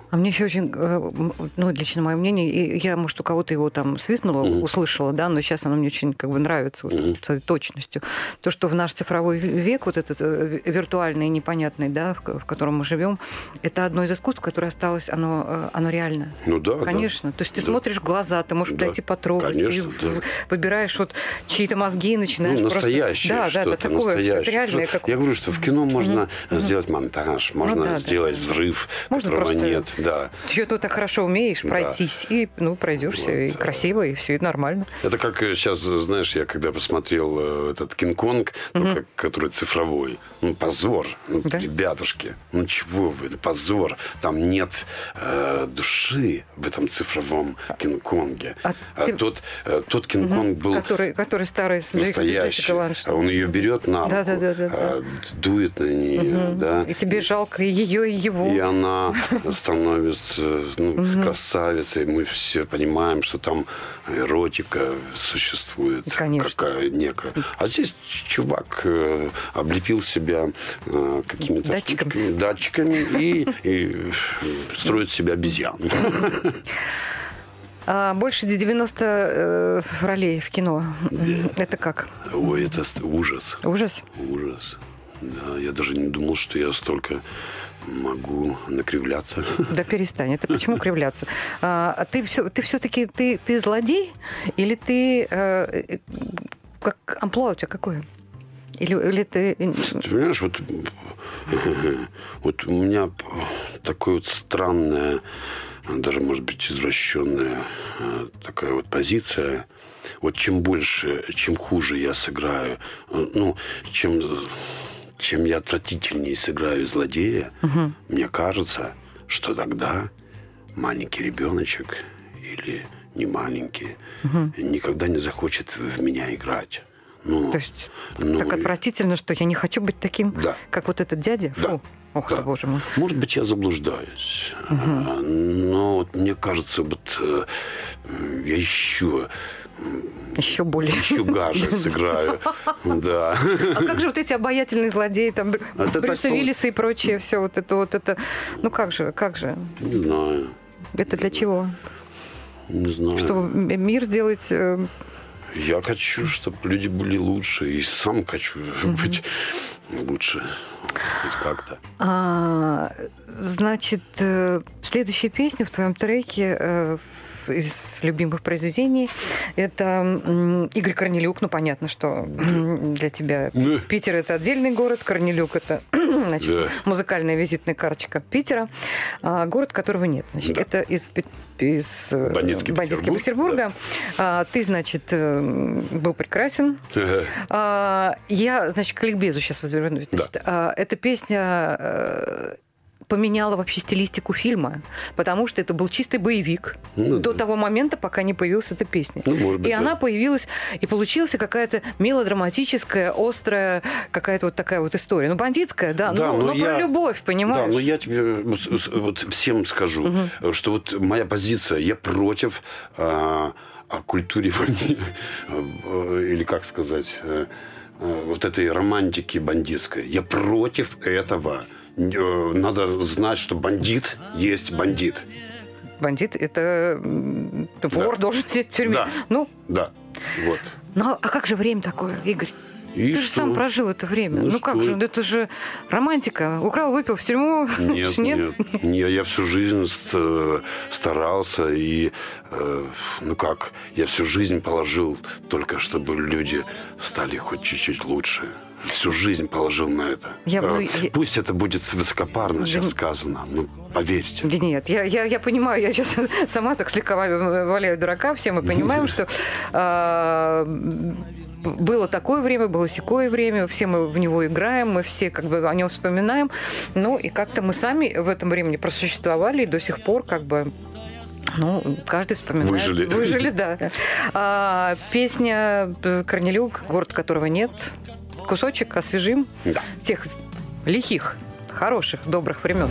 [SPEAKER 2] А мне еще очень, э, ну, лично мое мнение, и я, может, у кого-то его там свистнула, услышала, да, но сейчас оно мне очень как бы нравится вот, своей точностью. То, что в наш цифровой век, вот этот э, ви- виртуальный, непонятный, да, в, в котором мы живем, это одно из искусств, которое осталось, оно, э, оно реально.
[SPEAKER 5] Ну да. да.
[SPEAKER 2] Конечно. То есть ты
[SPEAKER 5] Да.
[SPEAKER 2] смотришь в глаза, ты можешь
[SPEAKER 5] Да.
[SPEAKER 2] подойти потрогать,
[SPEAKER 5] Конечно,
[SPEAKER 2] ты
[SPEAKER 5] да.
[SPEAKER 2] выбираешь вот чьи-то мозги и начинаешь
[SPEAKER 5] Ну,
[SPEAKER 2] просто...
[SPEAKER 5] настоящее
[SPEAKER 2] Да, да,
[SPEAKER 5] что-то,
[SPEAKER 2] да, такое,
[SPEAKER 5] настоящее.
[SPEAKER 2] реальное. Как...
[SPEAKER 5] Я говорю, что в кино можно сделать монтаж, можно
[SPEAKER 2] Ну да, да.
[SPEAKER 5] сделать взрыв,
[SPEAKER 2] Можно просто-
[SPEAKER 5] нет. Да.
[SPEAKER 2] Что-то так хорошо умеешь
[SPEAKER 5] Да.
[SPEAKER 2] пройтись, и, ну, пройдешься, и
[SPEAKER 5] Вот.
[SPEAKER 2] красиво, и все это нормально.
[SPEAKER 5] Это как сейчас, знаешь, я когда посмотрел э, этот Кинг-Конг, ну, как- который цифровой, ну, позор. Ну,
[SPEAKER 2] Да?
[SPEAKER 5] Ребятушки, ну чего вы, это позор. Там нет э, души в этом цифровом Кинг-Конге.
[SPEAKER 2] А
[SPEAKER 5] А
[SPEAKER 2] ты-
[SPEAKER 5] тот, э, тот Кинг-Конг был
[SPEAKER 2] который, который старый
[SPEAKER 5] настоящий. А он ее берет на руку,
[SPEAKER 2] Да, да, да, да, да.
[SPEAKER 5] дует на нее, да.
[SPEAKER 2] И тебе жалко и ее, и его.
[SPEAKER 5] И она становится ну, красавицей. Мы все понимаем, что там эротика существует.
[SPEAKER 2] Конечно.
[SPEAKER 5] Какая некая. А здесь чувак э, облепил себя э, какими-то
[SPEAKER 2] Датчиками.
[SPEAKER 5] штучками, датчиками и, и строит себя обезьян.
[SPEAKER 2] А, больше 90 э, ролей в кино. Это как?
[SPEAKER 5] Ой, это ужас.
[SPEAKER 2] Ужас?
[SPEAKER 5] Ужас. Да, я даже не думал, что я столько могу накривляться.
[SPEAKER 2] Да перестань. Это почему кривляться? А, ты все, ты все-таки ты, ты злодей или ты э, как амплуа у тебя какое? Или, или ты
[SPEAKER 5] Ты понимаешь, вот, вот у меня такое вот странное, даже, может быть, извращенная э, такая вот позиция. Вот чем больше, чем хуже я сыграю, э, ну, чем, чем я отвратительнее сыграю злодея, мне кажется, что тогда маленький ребеночек или не маленький никогда не захочет в меня играть. Ну,
[SPEAKER 2] То есть
[SPEAKER 5] ну,
[SPEAKER 2] так отвратительно, что я не хочу быть таким,
[SPEAKER 5] Да.
[SPEAKER 2] как вот этот дядя?
[SPEAKER 5] Да.
[SPEAKER 2] Фу. Ох
[SPEAKER 5] Да.
[SPEAKER 2] ты, боже мой.
[SPEAKER 5] Может быть, я заблуждаюсь. А, Но вот мне кажется, вот э, я еще,
[SPEAKER 2] Еще более.
[SPEAKER 5] еще гаже сыграю. Да.
[SPEAKER 2] А как же вот эти обаятельные злодеи, там, Брю-
[SPEAKER 5] Это
[SPEAKER 2] Брюса Уиллиса и прочее, все вот это вот это. Ну как же, как же?
[SPEAKER 5] Не знаю.
[SPEAKER 2] Это для чего?
[SPEAKER 5] Не знаю.
[SPEAKER 2] Чтобы мир сделать... э,
[SPEAKER 5] Я хочу, чтобы люди были лучше. И сам хочу быть лучше. Хоть как-то.
[SPEAKER 2] а, значит, э, следующая песня в твоем треке э, из любимых произведений. Это Игорь Корнелюк. Ну, понятно, что для тебя. Питер – это отдельный город, Корнелюк – это значит,
[SPEAKER 5] Да.
[SPEAKER 2] музыкальная визитная карточка Питера, а город которого нет. Значит,
[SPEAKER 5] Да.
[SPEAKER 2] это из, из э,
[SPEAKER 5] Бандитский Петербург,
[SPEAKER 2] Петербурга. А, ты, значит, э, был прекрасен. А, я, значит, к ликбезу сейчас возвернусь. Значит, а, эта песня поменяла вообще стилистику фильма, потому что это был чистый боевик
[SPEAKER 5] Ну
[SPEAKER 2] до
[SPEAKER 5] да.
[SPEAKER 2] того момента, пока не появилась эта песня.
[SPEAKER 5] Ну, может быть,
[SPEAKER 2] и
[SPEAKER 5] да.
[SPEAKER 2] она появилась, и получилась какая-то мелодраматическая, острая какая-то вот такая вот история. Ну, бандитская, да,
[SPEAKER 5] Да,
[SPEAKER 2] но,
[SPEAKER 5] но
[SPEAKER 2] но
[SPEAKER 5] я-
[SPEAKER 2] про любовь, понимаешь?
[SPEAKER 5] Да, но я тебе вот, всем скажу, что вот моя позиция, я против а, оккультуривания, э, или как сказать, вот этой романтики бандитской. Я против этого. Э, Надо знать, что бандит есть бандит.
[SPEAKER 2] Бандит – это вор, должен сидеть в тюрьме.
[SPEAKER 5] Да.
[SPEAKER 2] Ну,
[SPEAKER 5] Да, вот.
[SPEAKER 2] ну, а как же время такое, Игорь?
[SPEAKER 5] И
[SPEAKER 2] Ты же
[SPEAKER 5] что?
[SPEAKER 2] сам прожил это время.
[SPEAKER 5] Ну
[SPEAKER 2] Ну, как же, это же романтика. Украл, выпил в тюрьму.
[SPEAKER 5] Нет, нет, нет, я всю жизнь ст- старался и, э, ну как, я всю жизнь положил только, чтобы люди стали хоть чуть-чуть лучше. Всю жизнь положил на это.
[SPEAKER 2] Я
[SPEAKER 5] Э,
[SPEAKER 2] я-
[SPEAKER 5] Пусть это будет высокопарно сейчас
[SPEAKER 2] Да-
[SPEAKER 5] сказано, но поверьте.
[SPEAKER 2] Да нет, я, я, я понимаю, я сейчас сама так слегка ва- валяю дурака, все мы понимаем, что а, было такое время, было секое время, все мы в него играем, мы все как бы о нем вспоминаем, ну и как-то мы сами в этом времени просуществовали и до сих пор как бы ну, каждый вспоминает.
[SPEAKER 5] Выжили.
[SPEAKER 2] Выжили, да. А, песня э, Корнелюк, город которого нет. Кусочек освежим
[SPEAKER 5] Да.
[SPEAKER 2] тех лихих, хороших, добрых времен.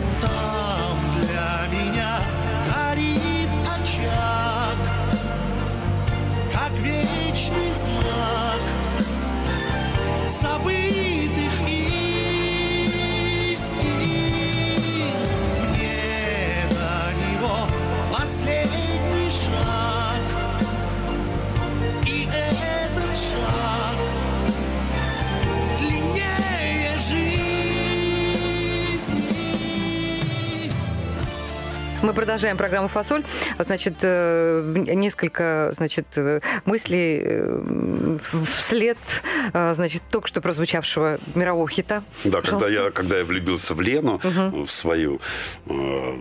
[SPEAKER 2] Продолжаем программу «Фасоль». Значит, э, несколько значит, э, мыслей э, вслед значит, только что прозвучавшего мирового хита.
[SPEAKER 5] Да, когда я, когда я влюбился в Лену, в свою э,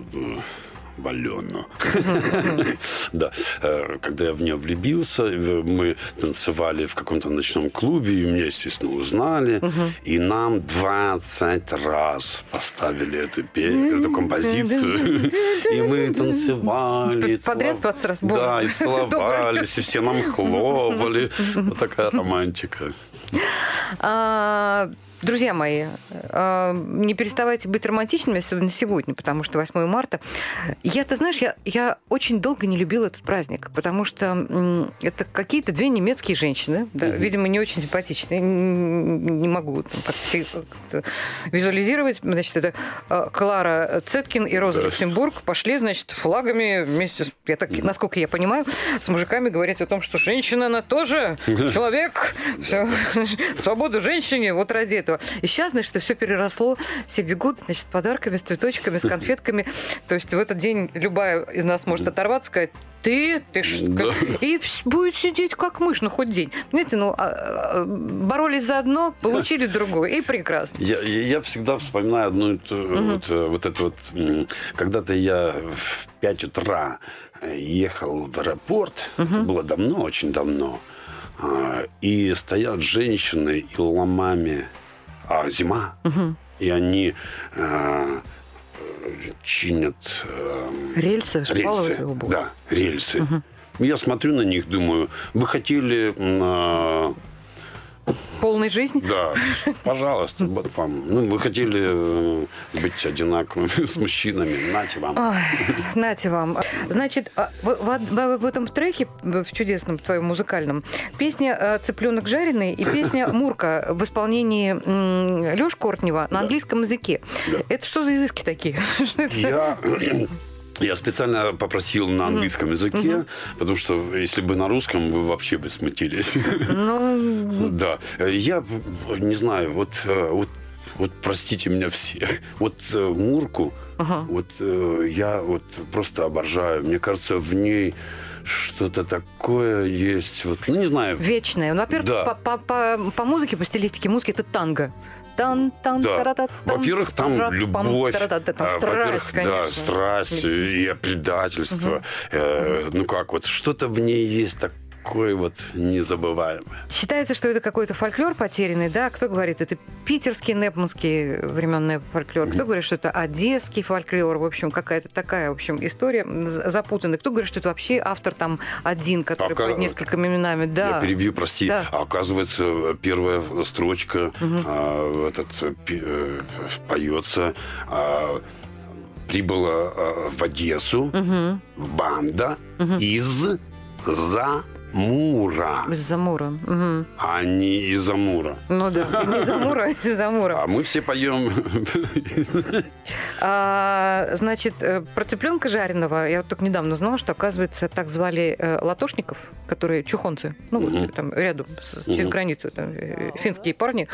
[SPEAKER 5] Алену. Да, э, когда я в нее влюбился, мы танцевали в каком-то ночном клубе, и меня, естественно, узнали, и нам 20 раз поставили эту, пе- эту композицию, и мы танцевали.
[SPEAKER 2] Подряд
[SPEAKER 5] целов-
[SPEAKER 2] 20 раз?
[SPEAKER 5] Да, и целовались, и все нам хлопали. Вот такая романтика.
[SPEAKER 2] Друзья мои, а, не переставайте быть романтичными, особенно сегодня, потому что 8 марта. Я, ты знаешь, я, я очень долго не любила этот праздник, потому что это какие-то две немецкие женщины, да, видимо, не очень симпатичные, не могу там как-то визуализировать. Значит, это а, Клара Цеткин и Роза
[SPEAKER 5] Да.
[SPEAKER 2] Люксембург пошли, значит, флагами вместе, с, я так, насколько я понимаю, с мужиками говорить о том, что женщина, она тоже человек, всё, свободу женщине, вот ради этого. И сейчас, значит, все переросло, все бегут, значит, с подарками, с цветочками, с конфетками. То есть в этот день любая из нас может оторваться, сказать, ты, ты?
[SPEAKER 5] Да.
[SPEAKER 2] И будет сидеть как мышь, ну хоть день. Знаете, ну, а, а, боролись за одно, получили другое, и прекрасно.
[SPEAKER 5] Я, я, всегда вспоминаю одну и ту- вот, э, вот это вот. Когда-то я в 5 утра ехал в аэропорт. Это было давно, очень давно. А, И стоят женщины и ломами. А зима. И они э, э, чинят э,
[SPEAKER 2] Рельсы,
[SPEAKER 5] рельсы. Да, рельсы. Я смотрю на них, думаю, вы хотели а,
[SPEAKER 2] Полной жизни.
[SPEAKER 5] да, пожалуйста, вот вам. Ну, вы хотели э, быть одинаковыми с мужчинами, нате вам.
[SPEAKER 2] Ой, нате вам. Значит, а, в, в- в- этом треке, в чудесном твоем музыкальном, песня э, «Цыпленок жареный» и песня «Мурка» в исполнении Лёш Кортнева на английском языке.
[SPEAKER 5] Да.
[SPEAKER 2] Это что за языки такие?
[SPEAKER 5] Я, я специально попросил на английском языке, потому что если бы на русском, вы вообще бы смутились.
[SPEAKER 2] Ну,
[SPEAKER 5] Да. Я не знаю, вот, э, вот вот простите меня все, вот э, Мурку,
[SPEAKER 2] Ага.
[SPEAKER 5] вот э, я вот просто обожаю. Мне кажется, в ней что-то такое есть. Вот, ну, не знаю.
[SPEAKER 2] Вечное. Ну, Во-первых,
[SPEAKER 5] Да.
[SPEAKER 2] по, по- по- по музыке, по стилистике музыки это танго.
[SPEAKER 5] Да. Во-первых, там любовь, а, во-первых, да, страсть и предательство. Э, ну как, вот что-то в ней есть такое вот незабываемое.
[SPEAKER 2] Считается, что это какой-то фольклор потерянный, да? Кто говорит, это питерский, непманский временный фольклор. Кто говорит, что это одесский фольклор. В общем, какая-то такая, в общем, история запутанная. Кто говорит, что это вообще автор там один, который
[SPEAKER 5] Пока-
[SPEAKER 2] под несколькими именами. Да.
[SPEAKER 5] Я перебью, прости.
[SPEAKER 2] Да.
[SPEAKER 5] А оказывается, первая строчка а, этот э, э, поется. а, прибыла а, в Одессу
[SPEAKER 2] Мгм.
[SPEAKER 5] банда из Замура,
[SPEAKER 2] Из Замура. Мгм.
[SPEAKER 5] а не из Амура.
[SPEAKER 2] Ну да, не из Амура, а из Амура.
[SPEAKER 5] А мы все поем.
[SPEAKER 2] А, значит, э, про цыпленка жареного я вот только недавно узнала, что, оказывается, так звали э, латошников, которые чухонцы, ну, вот
[SPEAKER 5] Мгм.
[SPEAKER 2] там рядом, с- через границу, там, э, финские парни,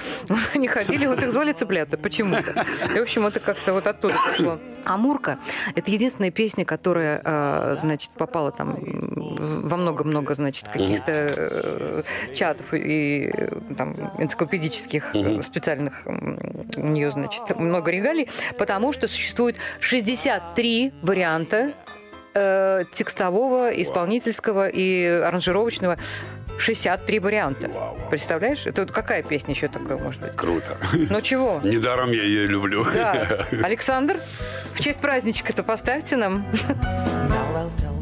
[SPEAKER 2] они ходили, вот их звали цыплята почему-то. И, в общем, это как-то вот оттуда пришло. Амурка – это единственная песня, которая, значит, попала там во много-много, значит, каких-то э, чатов и э, там энциклопедических э, специальных у нее, значит, много регалий, потому что существует 63 варианта э, текстового, исполнительского и аранжировочного. 63 варианта.
[SPEAKER 5] Вау, вау.
[SPEAKER 2] Представляешь? Это вот какая песня еще такая может быть?
[SPEAKER 5] Круто.
[SPEAKER 2] Ну чего?
[SPEAKER 5] Недаром я ее люблю.
[SPEAKER 2] Да. Александр, в честь праздничка-то поставьте нам.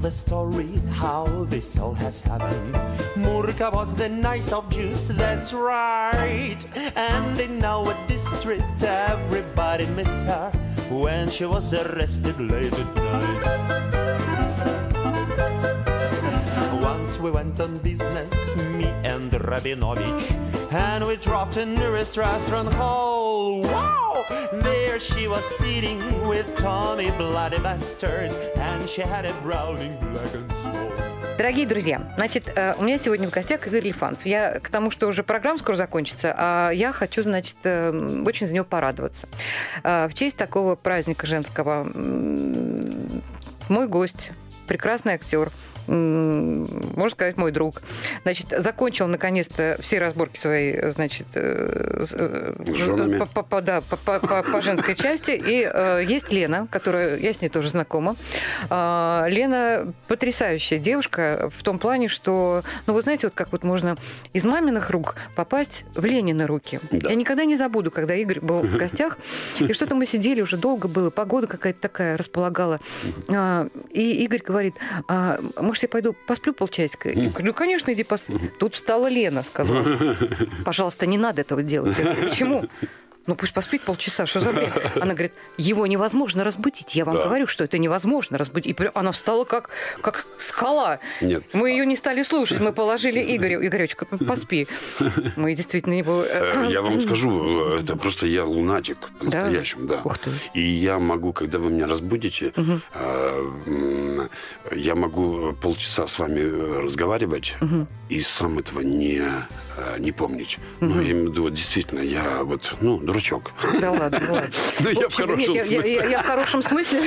[SPEAKER 7] The story how this all has happened. Murka was the nice of Jews, that's right. And in our district, everybody missed her when she was arrested late at night. Once we went on business, me and Rabinovich, and we dropped in nearest restaurant hall. Wow! There she was sitting with Tommy Bloody Bastard, and she had a Browning black and small.
[SPEAKER 2] Дорогие друзья, значит, э, у меня сегодня в гостях Игорь Лифанов. Я к тому, что уже программа скоро закончится, а я хочу, значит, э, очень за него порадоваться. Э, В честь такого праздника женского мой гость, прекрасный актер, можно сказать, мой друг. Значит, закончил наконец-то все разборки своей, значит, по- по- по- да, по- по- по- по женской части. И э, есть Лена, которая, я с ней тоже знакома. А, Лена потрясающая девушка в том плане, что, ну, вы знаете, вот как вот можно из маминых рук попасть в Ленины руки.
[SPEAKER 5] Да.
[SPEAKER 2] Я никогда не забуду, когда Игорь был в гостях, и что-то мы сидели, уже долго было, погода какая-то такая располагала. А, И Игорь говорит, «А, может, я пойду посплю полчасика? Я говорю, «Ну, конечно, иди поспи. Тут встала Лена, сказала. Пожалуйста, не надо этого делать. Я говорю, почему? Ну пусть поспит полчаса, что за бред? Она говорит, его невозможно разбудить. Я вам
[SPEAKER 5] Да.
[SPEAKER 2] говорю, что это невозможно разбудить. И она встала как, как скала.
[SPEAKER 5] Нет.
[SPEAKER 2] Мы ее не стали слушать, мы положили Игорю. Игоречка, поспи. Мы действительно его...
[SPEAKER 5] Э, Я вам скажу, э, это просто я лунатик по-настоящему, да.
[SPEAKER 2] Ух ты.
[SPEAKER 5] И я могу, когда вы меня разбудите, э, я могу полчаса с вами э, разговаривать и сам этого не, э, не помнить. Ну,
[SPEAKER 2] Мгм.
[SPEAKER 5] я имею в виду, вот действительно, я вот, ну, дурачок.
[SPEAKER 2] Да ладно, ладно.
[SPEAKER 5] Ну, я в хорошем смысле.
[SPEAKER 2] Я в хорошем смысле.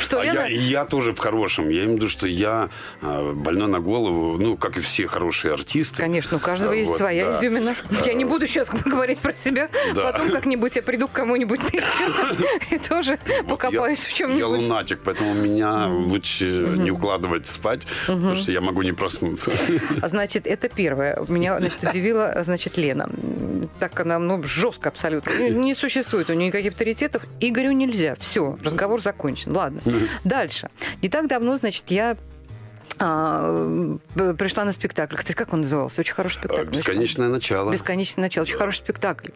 [SPEAKER 2] Что
[SPEAKER 5] А я,
[SPEAKER 2] Лена...
[SPEAKER 5] я тоже в хорошем. Я имею в виду, что я э, больной на голову, ну, как и все хорошие артисты.
[SPEAKER 2] Конечно, у каждого
[SPEAKER 5] А,
[SPEAKER 2] есть своя изюмина. Я не буду сейчас говорить про себя. Потом как-нибудь я приду к кому-нибудь и тоже покопаюсь в чем-нибудь.
[SPEAKER 5] Я лунатик, поэтому меня лучше не укладывать спать, потому что я могу не проснуться.
[SPEAKER 2] А, Значит, это первое. Меня, значит, удивила, значит, Лена. Так она, ну, жестко абсолютно. Ну, Не существует у нее никаких авторитетов. Игорю нельзя. Все, разговор закончен. Ладно. Дальше. Не так давно, значит, я а, пришла на спектакль. Кстати, как он назывался? Очень хороший спектакль.
[SPEAKER 5] Бесконечное начало.
[SPEAKER 2] Бесконечное начало. Очень хороший спектакль.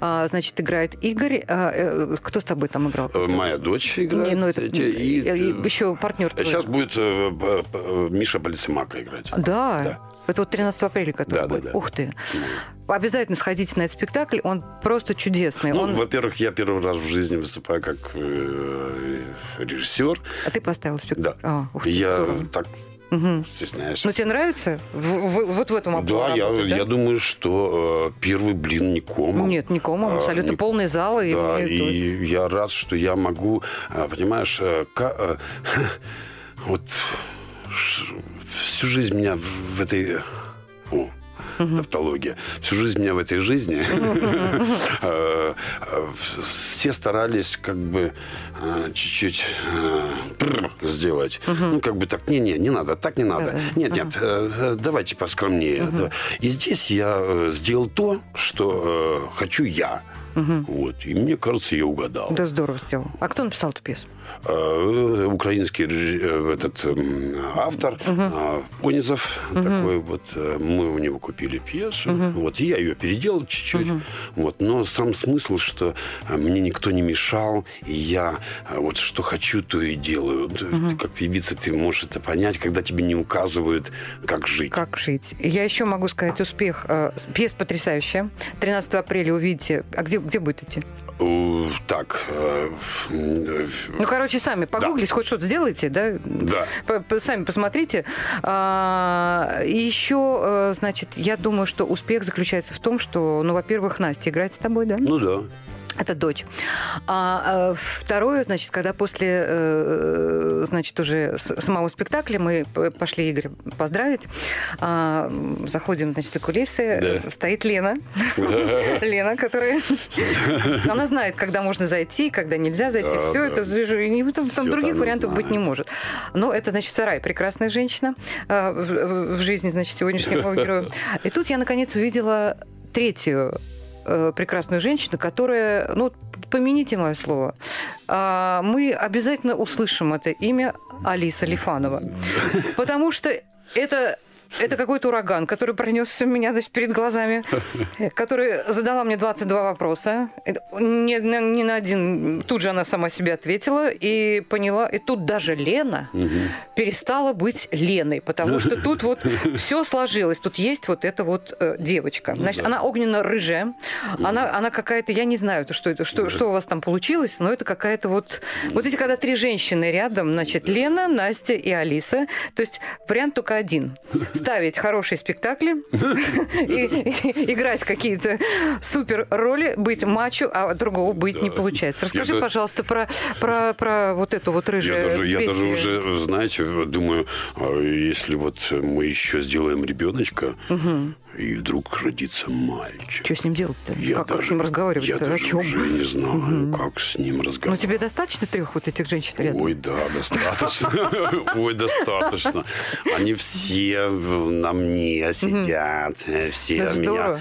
[SPEAKER 2] А, значит, играет Игорь. А, э, кто с тобой там играл?
[SPEAKER 5] Э, Моя дочь играет.
[SPEAKER 2] Не, ну это
[SPEAKER 5] эти, и, э,
[SPEAKER 2] еще партнер твой.
[SPEAKER 5] Сейчас будет Миша Полицемака играть.
[SPEAKER 2] Да.
[SPEAKER 5] Да.
[SPEAKER 2] Это вот 13 апреля, который
[SPEAKER 5] Да, да,
[SPEAKER 2] будет.
[SPEAKER 5] да.
[SPEAKER 2] Ух ты. Обязательно сходите на этот спектакль. Он просто чудесный.
[SPEAKER 5] Ну,
[SPEAKER 2] Он...
[SPEAKER 5] во-первых, я первый раз в жизни выступаю как э, режиссер.
[SPEAKER 2] А ты поставил спектакль?
[SPEAKER 5] Да.
[SPEAKER 2] А, ух ты,
[SPEAKER 5] Я
[SPEAKER 2] здорово.
[SPEAKER 5] так стесняешься.
[SPEAKER 2] Ну, тебе нравится? В- в- вот в этом
[SPEAKER 5] Да, я,
[SPEAKER 2] работать, да?
[SPEAKER 5] я думаю, что э, первый блин не комом.
[SPEAKER 2] Нет, не комом,
[SPEAKER 5] А,
[SPEAKER 2] абсолютно
[SPEAKER 5] не-
[SPEAKER 2] полный зал. И,
[SPEAKER 5] Да,
[SPEAKER 2] и-
[SPEAKER 5] и я рад, что я могу, э, понимаешь, э, ка- э, вот всю жизнь меня в, в этой... О, тавтология. Всю жизнь меня в этой жизни э, э, все старались как бы э, чуть-чуть сделать. Ну, как бы так, не-не, не надо, так не надо.
[SPEAKER 2] Да-да.
[SPEAKER 5] Нет, нет, э, давайте поскромнее. И здесь я сделал то, что хочу я. Вот. И мне кажется, я угадал.
[SPEAKER 2] Да, здорово сделал. А кто написал эту пьесу?
[SPEAKER 5] Э, Украинский э, этот эм, автор э, Понизов такой вот мы у него купили пьесу вот и я ее переделал чуть-чуть вот но сам смысл что мне никто не мешал и я вот что хочу то и делаю Т- ты как певица ты можешь это понять когда тебе не указывают как жить
[SPEAKER 2] Как жить? Я еще могу сказать успех. Пьеса потрясающая. 13 апреля увидите. А где, где будет идти?
[SPEAKER 5] Так э,
[SPEAKER 2] Ну, короче, сами погуглите, хоть что-то сделайте, да?
[SPEAKER 5] да
[SPEAKER 2] П- Сами посмотрите. А, еще, э, значит, я думаю, что успех заключается в том, что, ну, во-первых, Настя играет с тобой, да?
[SPEAKER 5] ну да
[SPEAKER 2] Это дочь. А э, второе, значит, когда после, э, значит, уже самого спектакля мы пошли Игоря поздравить, а, заходим, значит, за кулисы,
[SPEAKER 5] Да.
[SPEAKER 2] стоит Лена. Лена, которая... Она знает, когда можно зайти, когда нельзя зайти. Все это, вижу, и там, других вариантов быть не может. Но это, значит, вторая прекрасная женщина а, в, жизни, значит, сегодняшнего героя. И тут я, наконец, увидела третью э, прекрасную женщину, которая, ну, помяните мое слово, а, мы обязательно услышим это имя Алиса Лифанова. Потому что это это какой-то ураган, который пронесся у меня значит, перед глазами, который задала мне 22 вопроса. Ни, ни- ни на один. Тут же она сама себе ответила и поняла. И тут даже Лена перестала быть Леной, потому что тут вот все сложилось. Тут есть вот эта вот э, девочка. Значит, она огненно-рыжая. Она, она какая-то, я не знаю, что это, что, что у вас там получилось, но это какая-то вот... Вот эти, когда три женщины рядом, значит, Лена, Настя и Алиса. То есть вариант только один. Ставить хорошие спектакли, и- играть какие-то супер роли, быть мачо, а другого быть не получается. Расскажи, пожалуйста, про, вот эту вот рыжую
[SPEAKER 5] Я даже, уже, знаете, думаю, а если вот мы еще сделаем ребеночка, и вдруг родится мальчик.
[SPEAKER 2] Что с ним делать-то?
[SPEAKER 5] Я
[SPEAKER 2] как, как
[SPEAKER 5] даже-
[SPEAKER 2] с ним разговаривать?
[SPEAKER 5] Я
[SPEAKER 2] О
[SPEAKER 5] даже
[SPEAKER 2] чем?
[SPEAKER 5] уже не знаю, как с ним
[SPEAKER 2] Ну,
[SPEAKER 5] разговаривать.
[SPEAKER 2] тебе достаточно трех вот этих женщин рядом?
[SPEAKER 5] Ой, да, достаточно. Ой, достаточно. Они все на мне сидят. Все меня...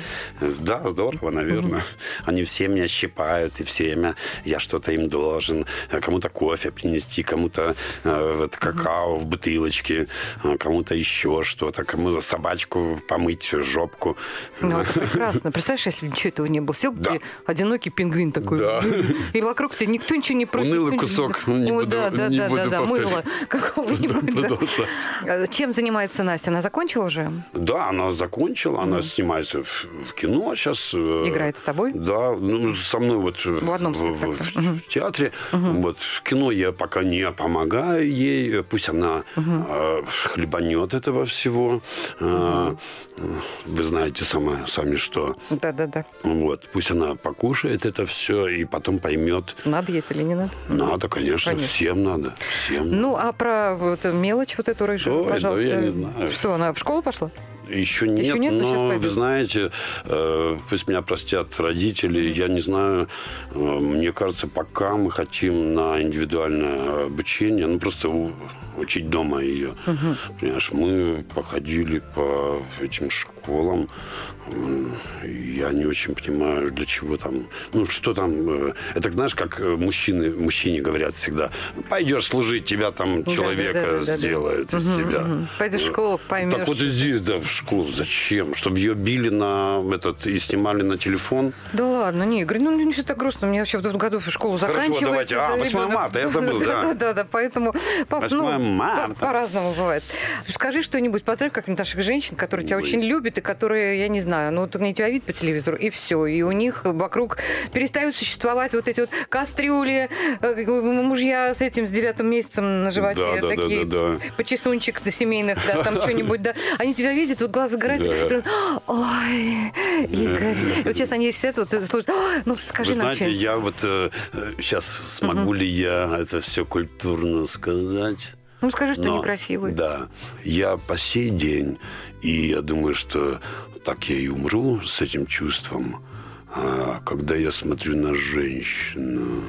[SPEAKER 5] Да, здорово, наверное. Они все меня щипают, и все время я что-то им должен. Кому-то кофе принести, кому-то э, какао в бутылочке, э, кому-то еще что-то, кому собачку помыть, жопку.
[SPEAKER 2] Ну, это прекрасно. Представляешь, если бы ничего этого не было. Сел бы
[SPEAKER 5] Да.
[SPEAKER 2] одинокий пингвин такой.
[SPEAKER 5] Да.
[SPEAKER 2] И вокруг тебя никто ничего не просит.
[SPEAKER 5] Унылый кусок. Не буду-
[SPEAKER 2] да, да,
[SPEAKER 5] не
[SPEAKER 2] да,
[SPEAKER 5] буду
[SPEAKER 2] да,
[SPEAKER 5] повторять.
[SPEAKER 2] мыло какого-нибудь. да. А Чем занимается Настя? Она закончила уже?
[SPEAKER 5] Да, она закончила, она снимается в, в кино сейчас. э,
[SPEAKER 2] Играет с тобой?
[SPEAKER 5] Да, ну, со мной вот
[SPEAKER 2] В одном
[SPEAKER 5] в, в- в театре. Вот в кино я пока не помогаю ей, пусть она э, хлебанет этого всего. Э, Вы знаете сама, сами что.
[SPEAKER 2] Да-да-да.
[SPEAKER 5] Вот, пусть она покушает это все и потом поймет.
[SPEAKER 2] Надо ей это или не надо?
[SPEAKER 5] Надо, конечно,
[SPEAKER 2] Конечно.
[SPEAKER 5] всем надо. Всем надо.
[SPEAKER 2] Ну, а про вот мелочь вот эту рыжую,
[SPEAKER 5] Ой, да
[SPEAKER 2] пожалуйста.
[SPEAKER 5] я не знаю.
[SPEAKER 2] Что, она в школу пошла?
[SPEAKER 5] Еще нет,
[SPEAKER 2] Еще нет, но
[SPEAKER 5] но вы знаете, э, пусть меня простят родители, я не знаю, э, мне кажется, пока мы хотим на индивидуальное обучение, ну просто у- учить дома ее. Понимаешь, мы походили по этим школам, я не очень понимаю, для чего там, ну что там, э, это знаешь, как э, мужчины, мужчине говорят всегда, пойдешь служить, тебя там человека сделают из тебя.
[SPEAKER 2] Пойдешь в школу, поймешь.
[SPEAKER 5] Так вот и здесь, да, в школу. Зачем? Чтобы ее били на этот и снимали на телефон?
[SPEAKER 2] Да ладно, не, Игорь, ну не все так грустно. У меня вообще в этом году школу
[SPEAKER 5] Хорошо,
[SPEAKER 2] заканчивает.
[SPEAKER 5] давайте. А, 8 марта, я забыл, да.
[SPEAKER 2] Да, да, да, поэтому пап,
[SPEAKER 5] 8
[SPEAKER 2] ну,
[SPEAKER 5] марта.
[SPEAKER 2] по- по-разному бывает. Скажи что-нибудь, поздравь как-нибудь наших женщин, которые тебя
[SPEAKER 5] Ой.
[SPEAKER 2] очень любят и которые, я не знаю, ну, вот они тебя видят по телевизору, и все. И у них вокруг перестают существовать вот эти вот кастрюли, э, мужья с этим, с девятым месяцем на животе,
[SPEAKER 5] Да, да, да,
[SPEAKER 2] такие
[SPEAKER 5] да, да.
[SPEAKER 2] почесунчик на семейных, да, там что-нибудь, да. Они тебя видят, вот глаз загорается,
[SPEAKER 5] Да.
[SPEAKER 2] ой, Игорь. И вот сейчас они сидят, вот слушают, «Ой, ну, скажи
[SPEAKER 5] Вы
[SPEAKER 2] нам
[SPEAKER 5] знаете,
[SPEAKER 2] что-нибудь.
[SPEAKER 5] я вот сейчас смогу ли я это все культурно сказать?
[SPEAKER 2] Ну, скажи, что
[SPEAKER 5] Но,
[SPEAKER 2] некрасивый.
[SPEAKER 5] Да. Я по сей день, и я думаю, что так я и умру с этим чувством, а, когда я смотрю на женщину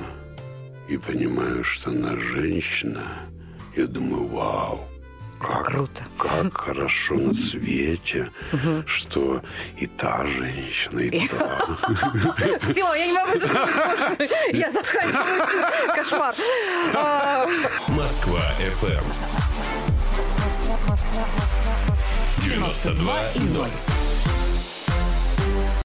[SPEAKER 5] и понимаю, что она женщина, я думаю, вау, как
[SPEAKER 2] круто.
[SPEAKER 5] Как хорошо на свете, что и та женщина, и та.
[SPEAKER 2] Все, я не могу. Я заканчиваю. Кошмар. А,
[SPEAKER 1] Москва FM. 92 и 0.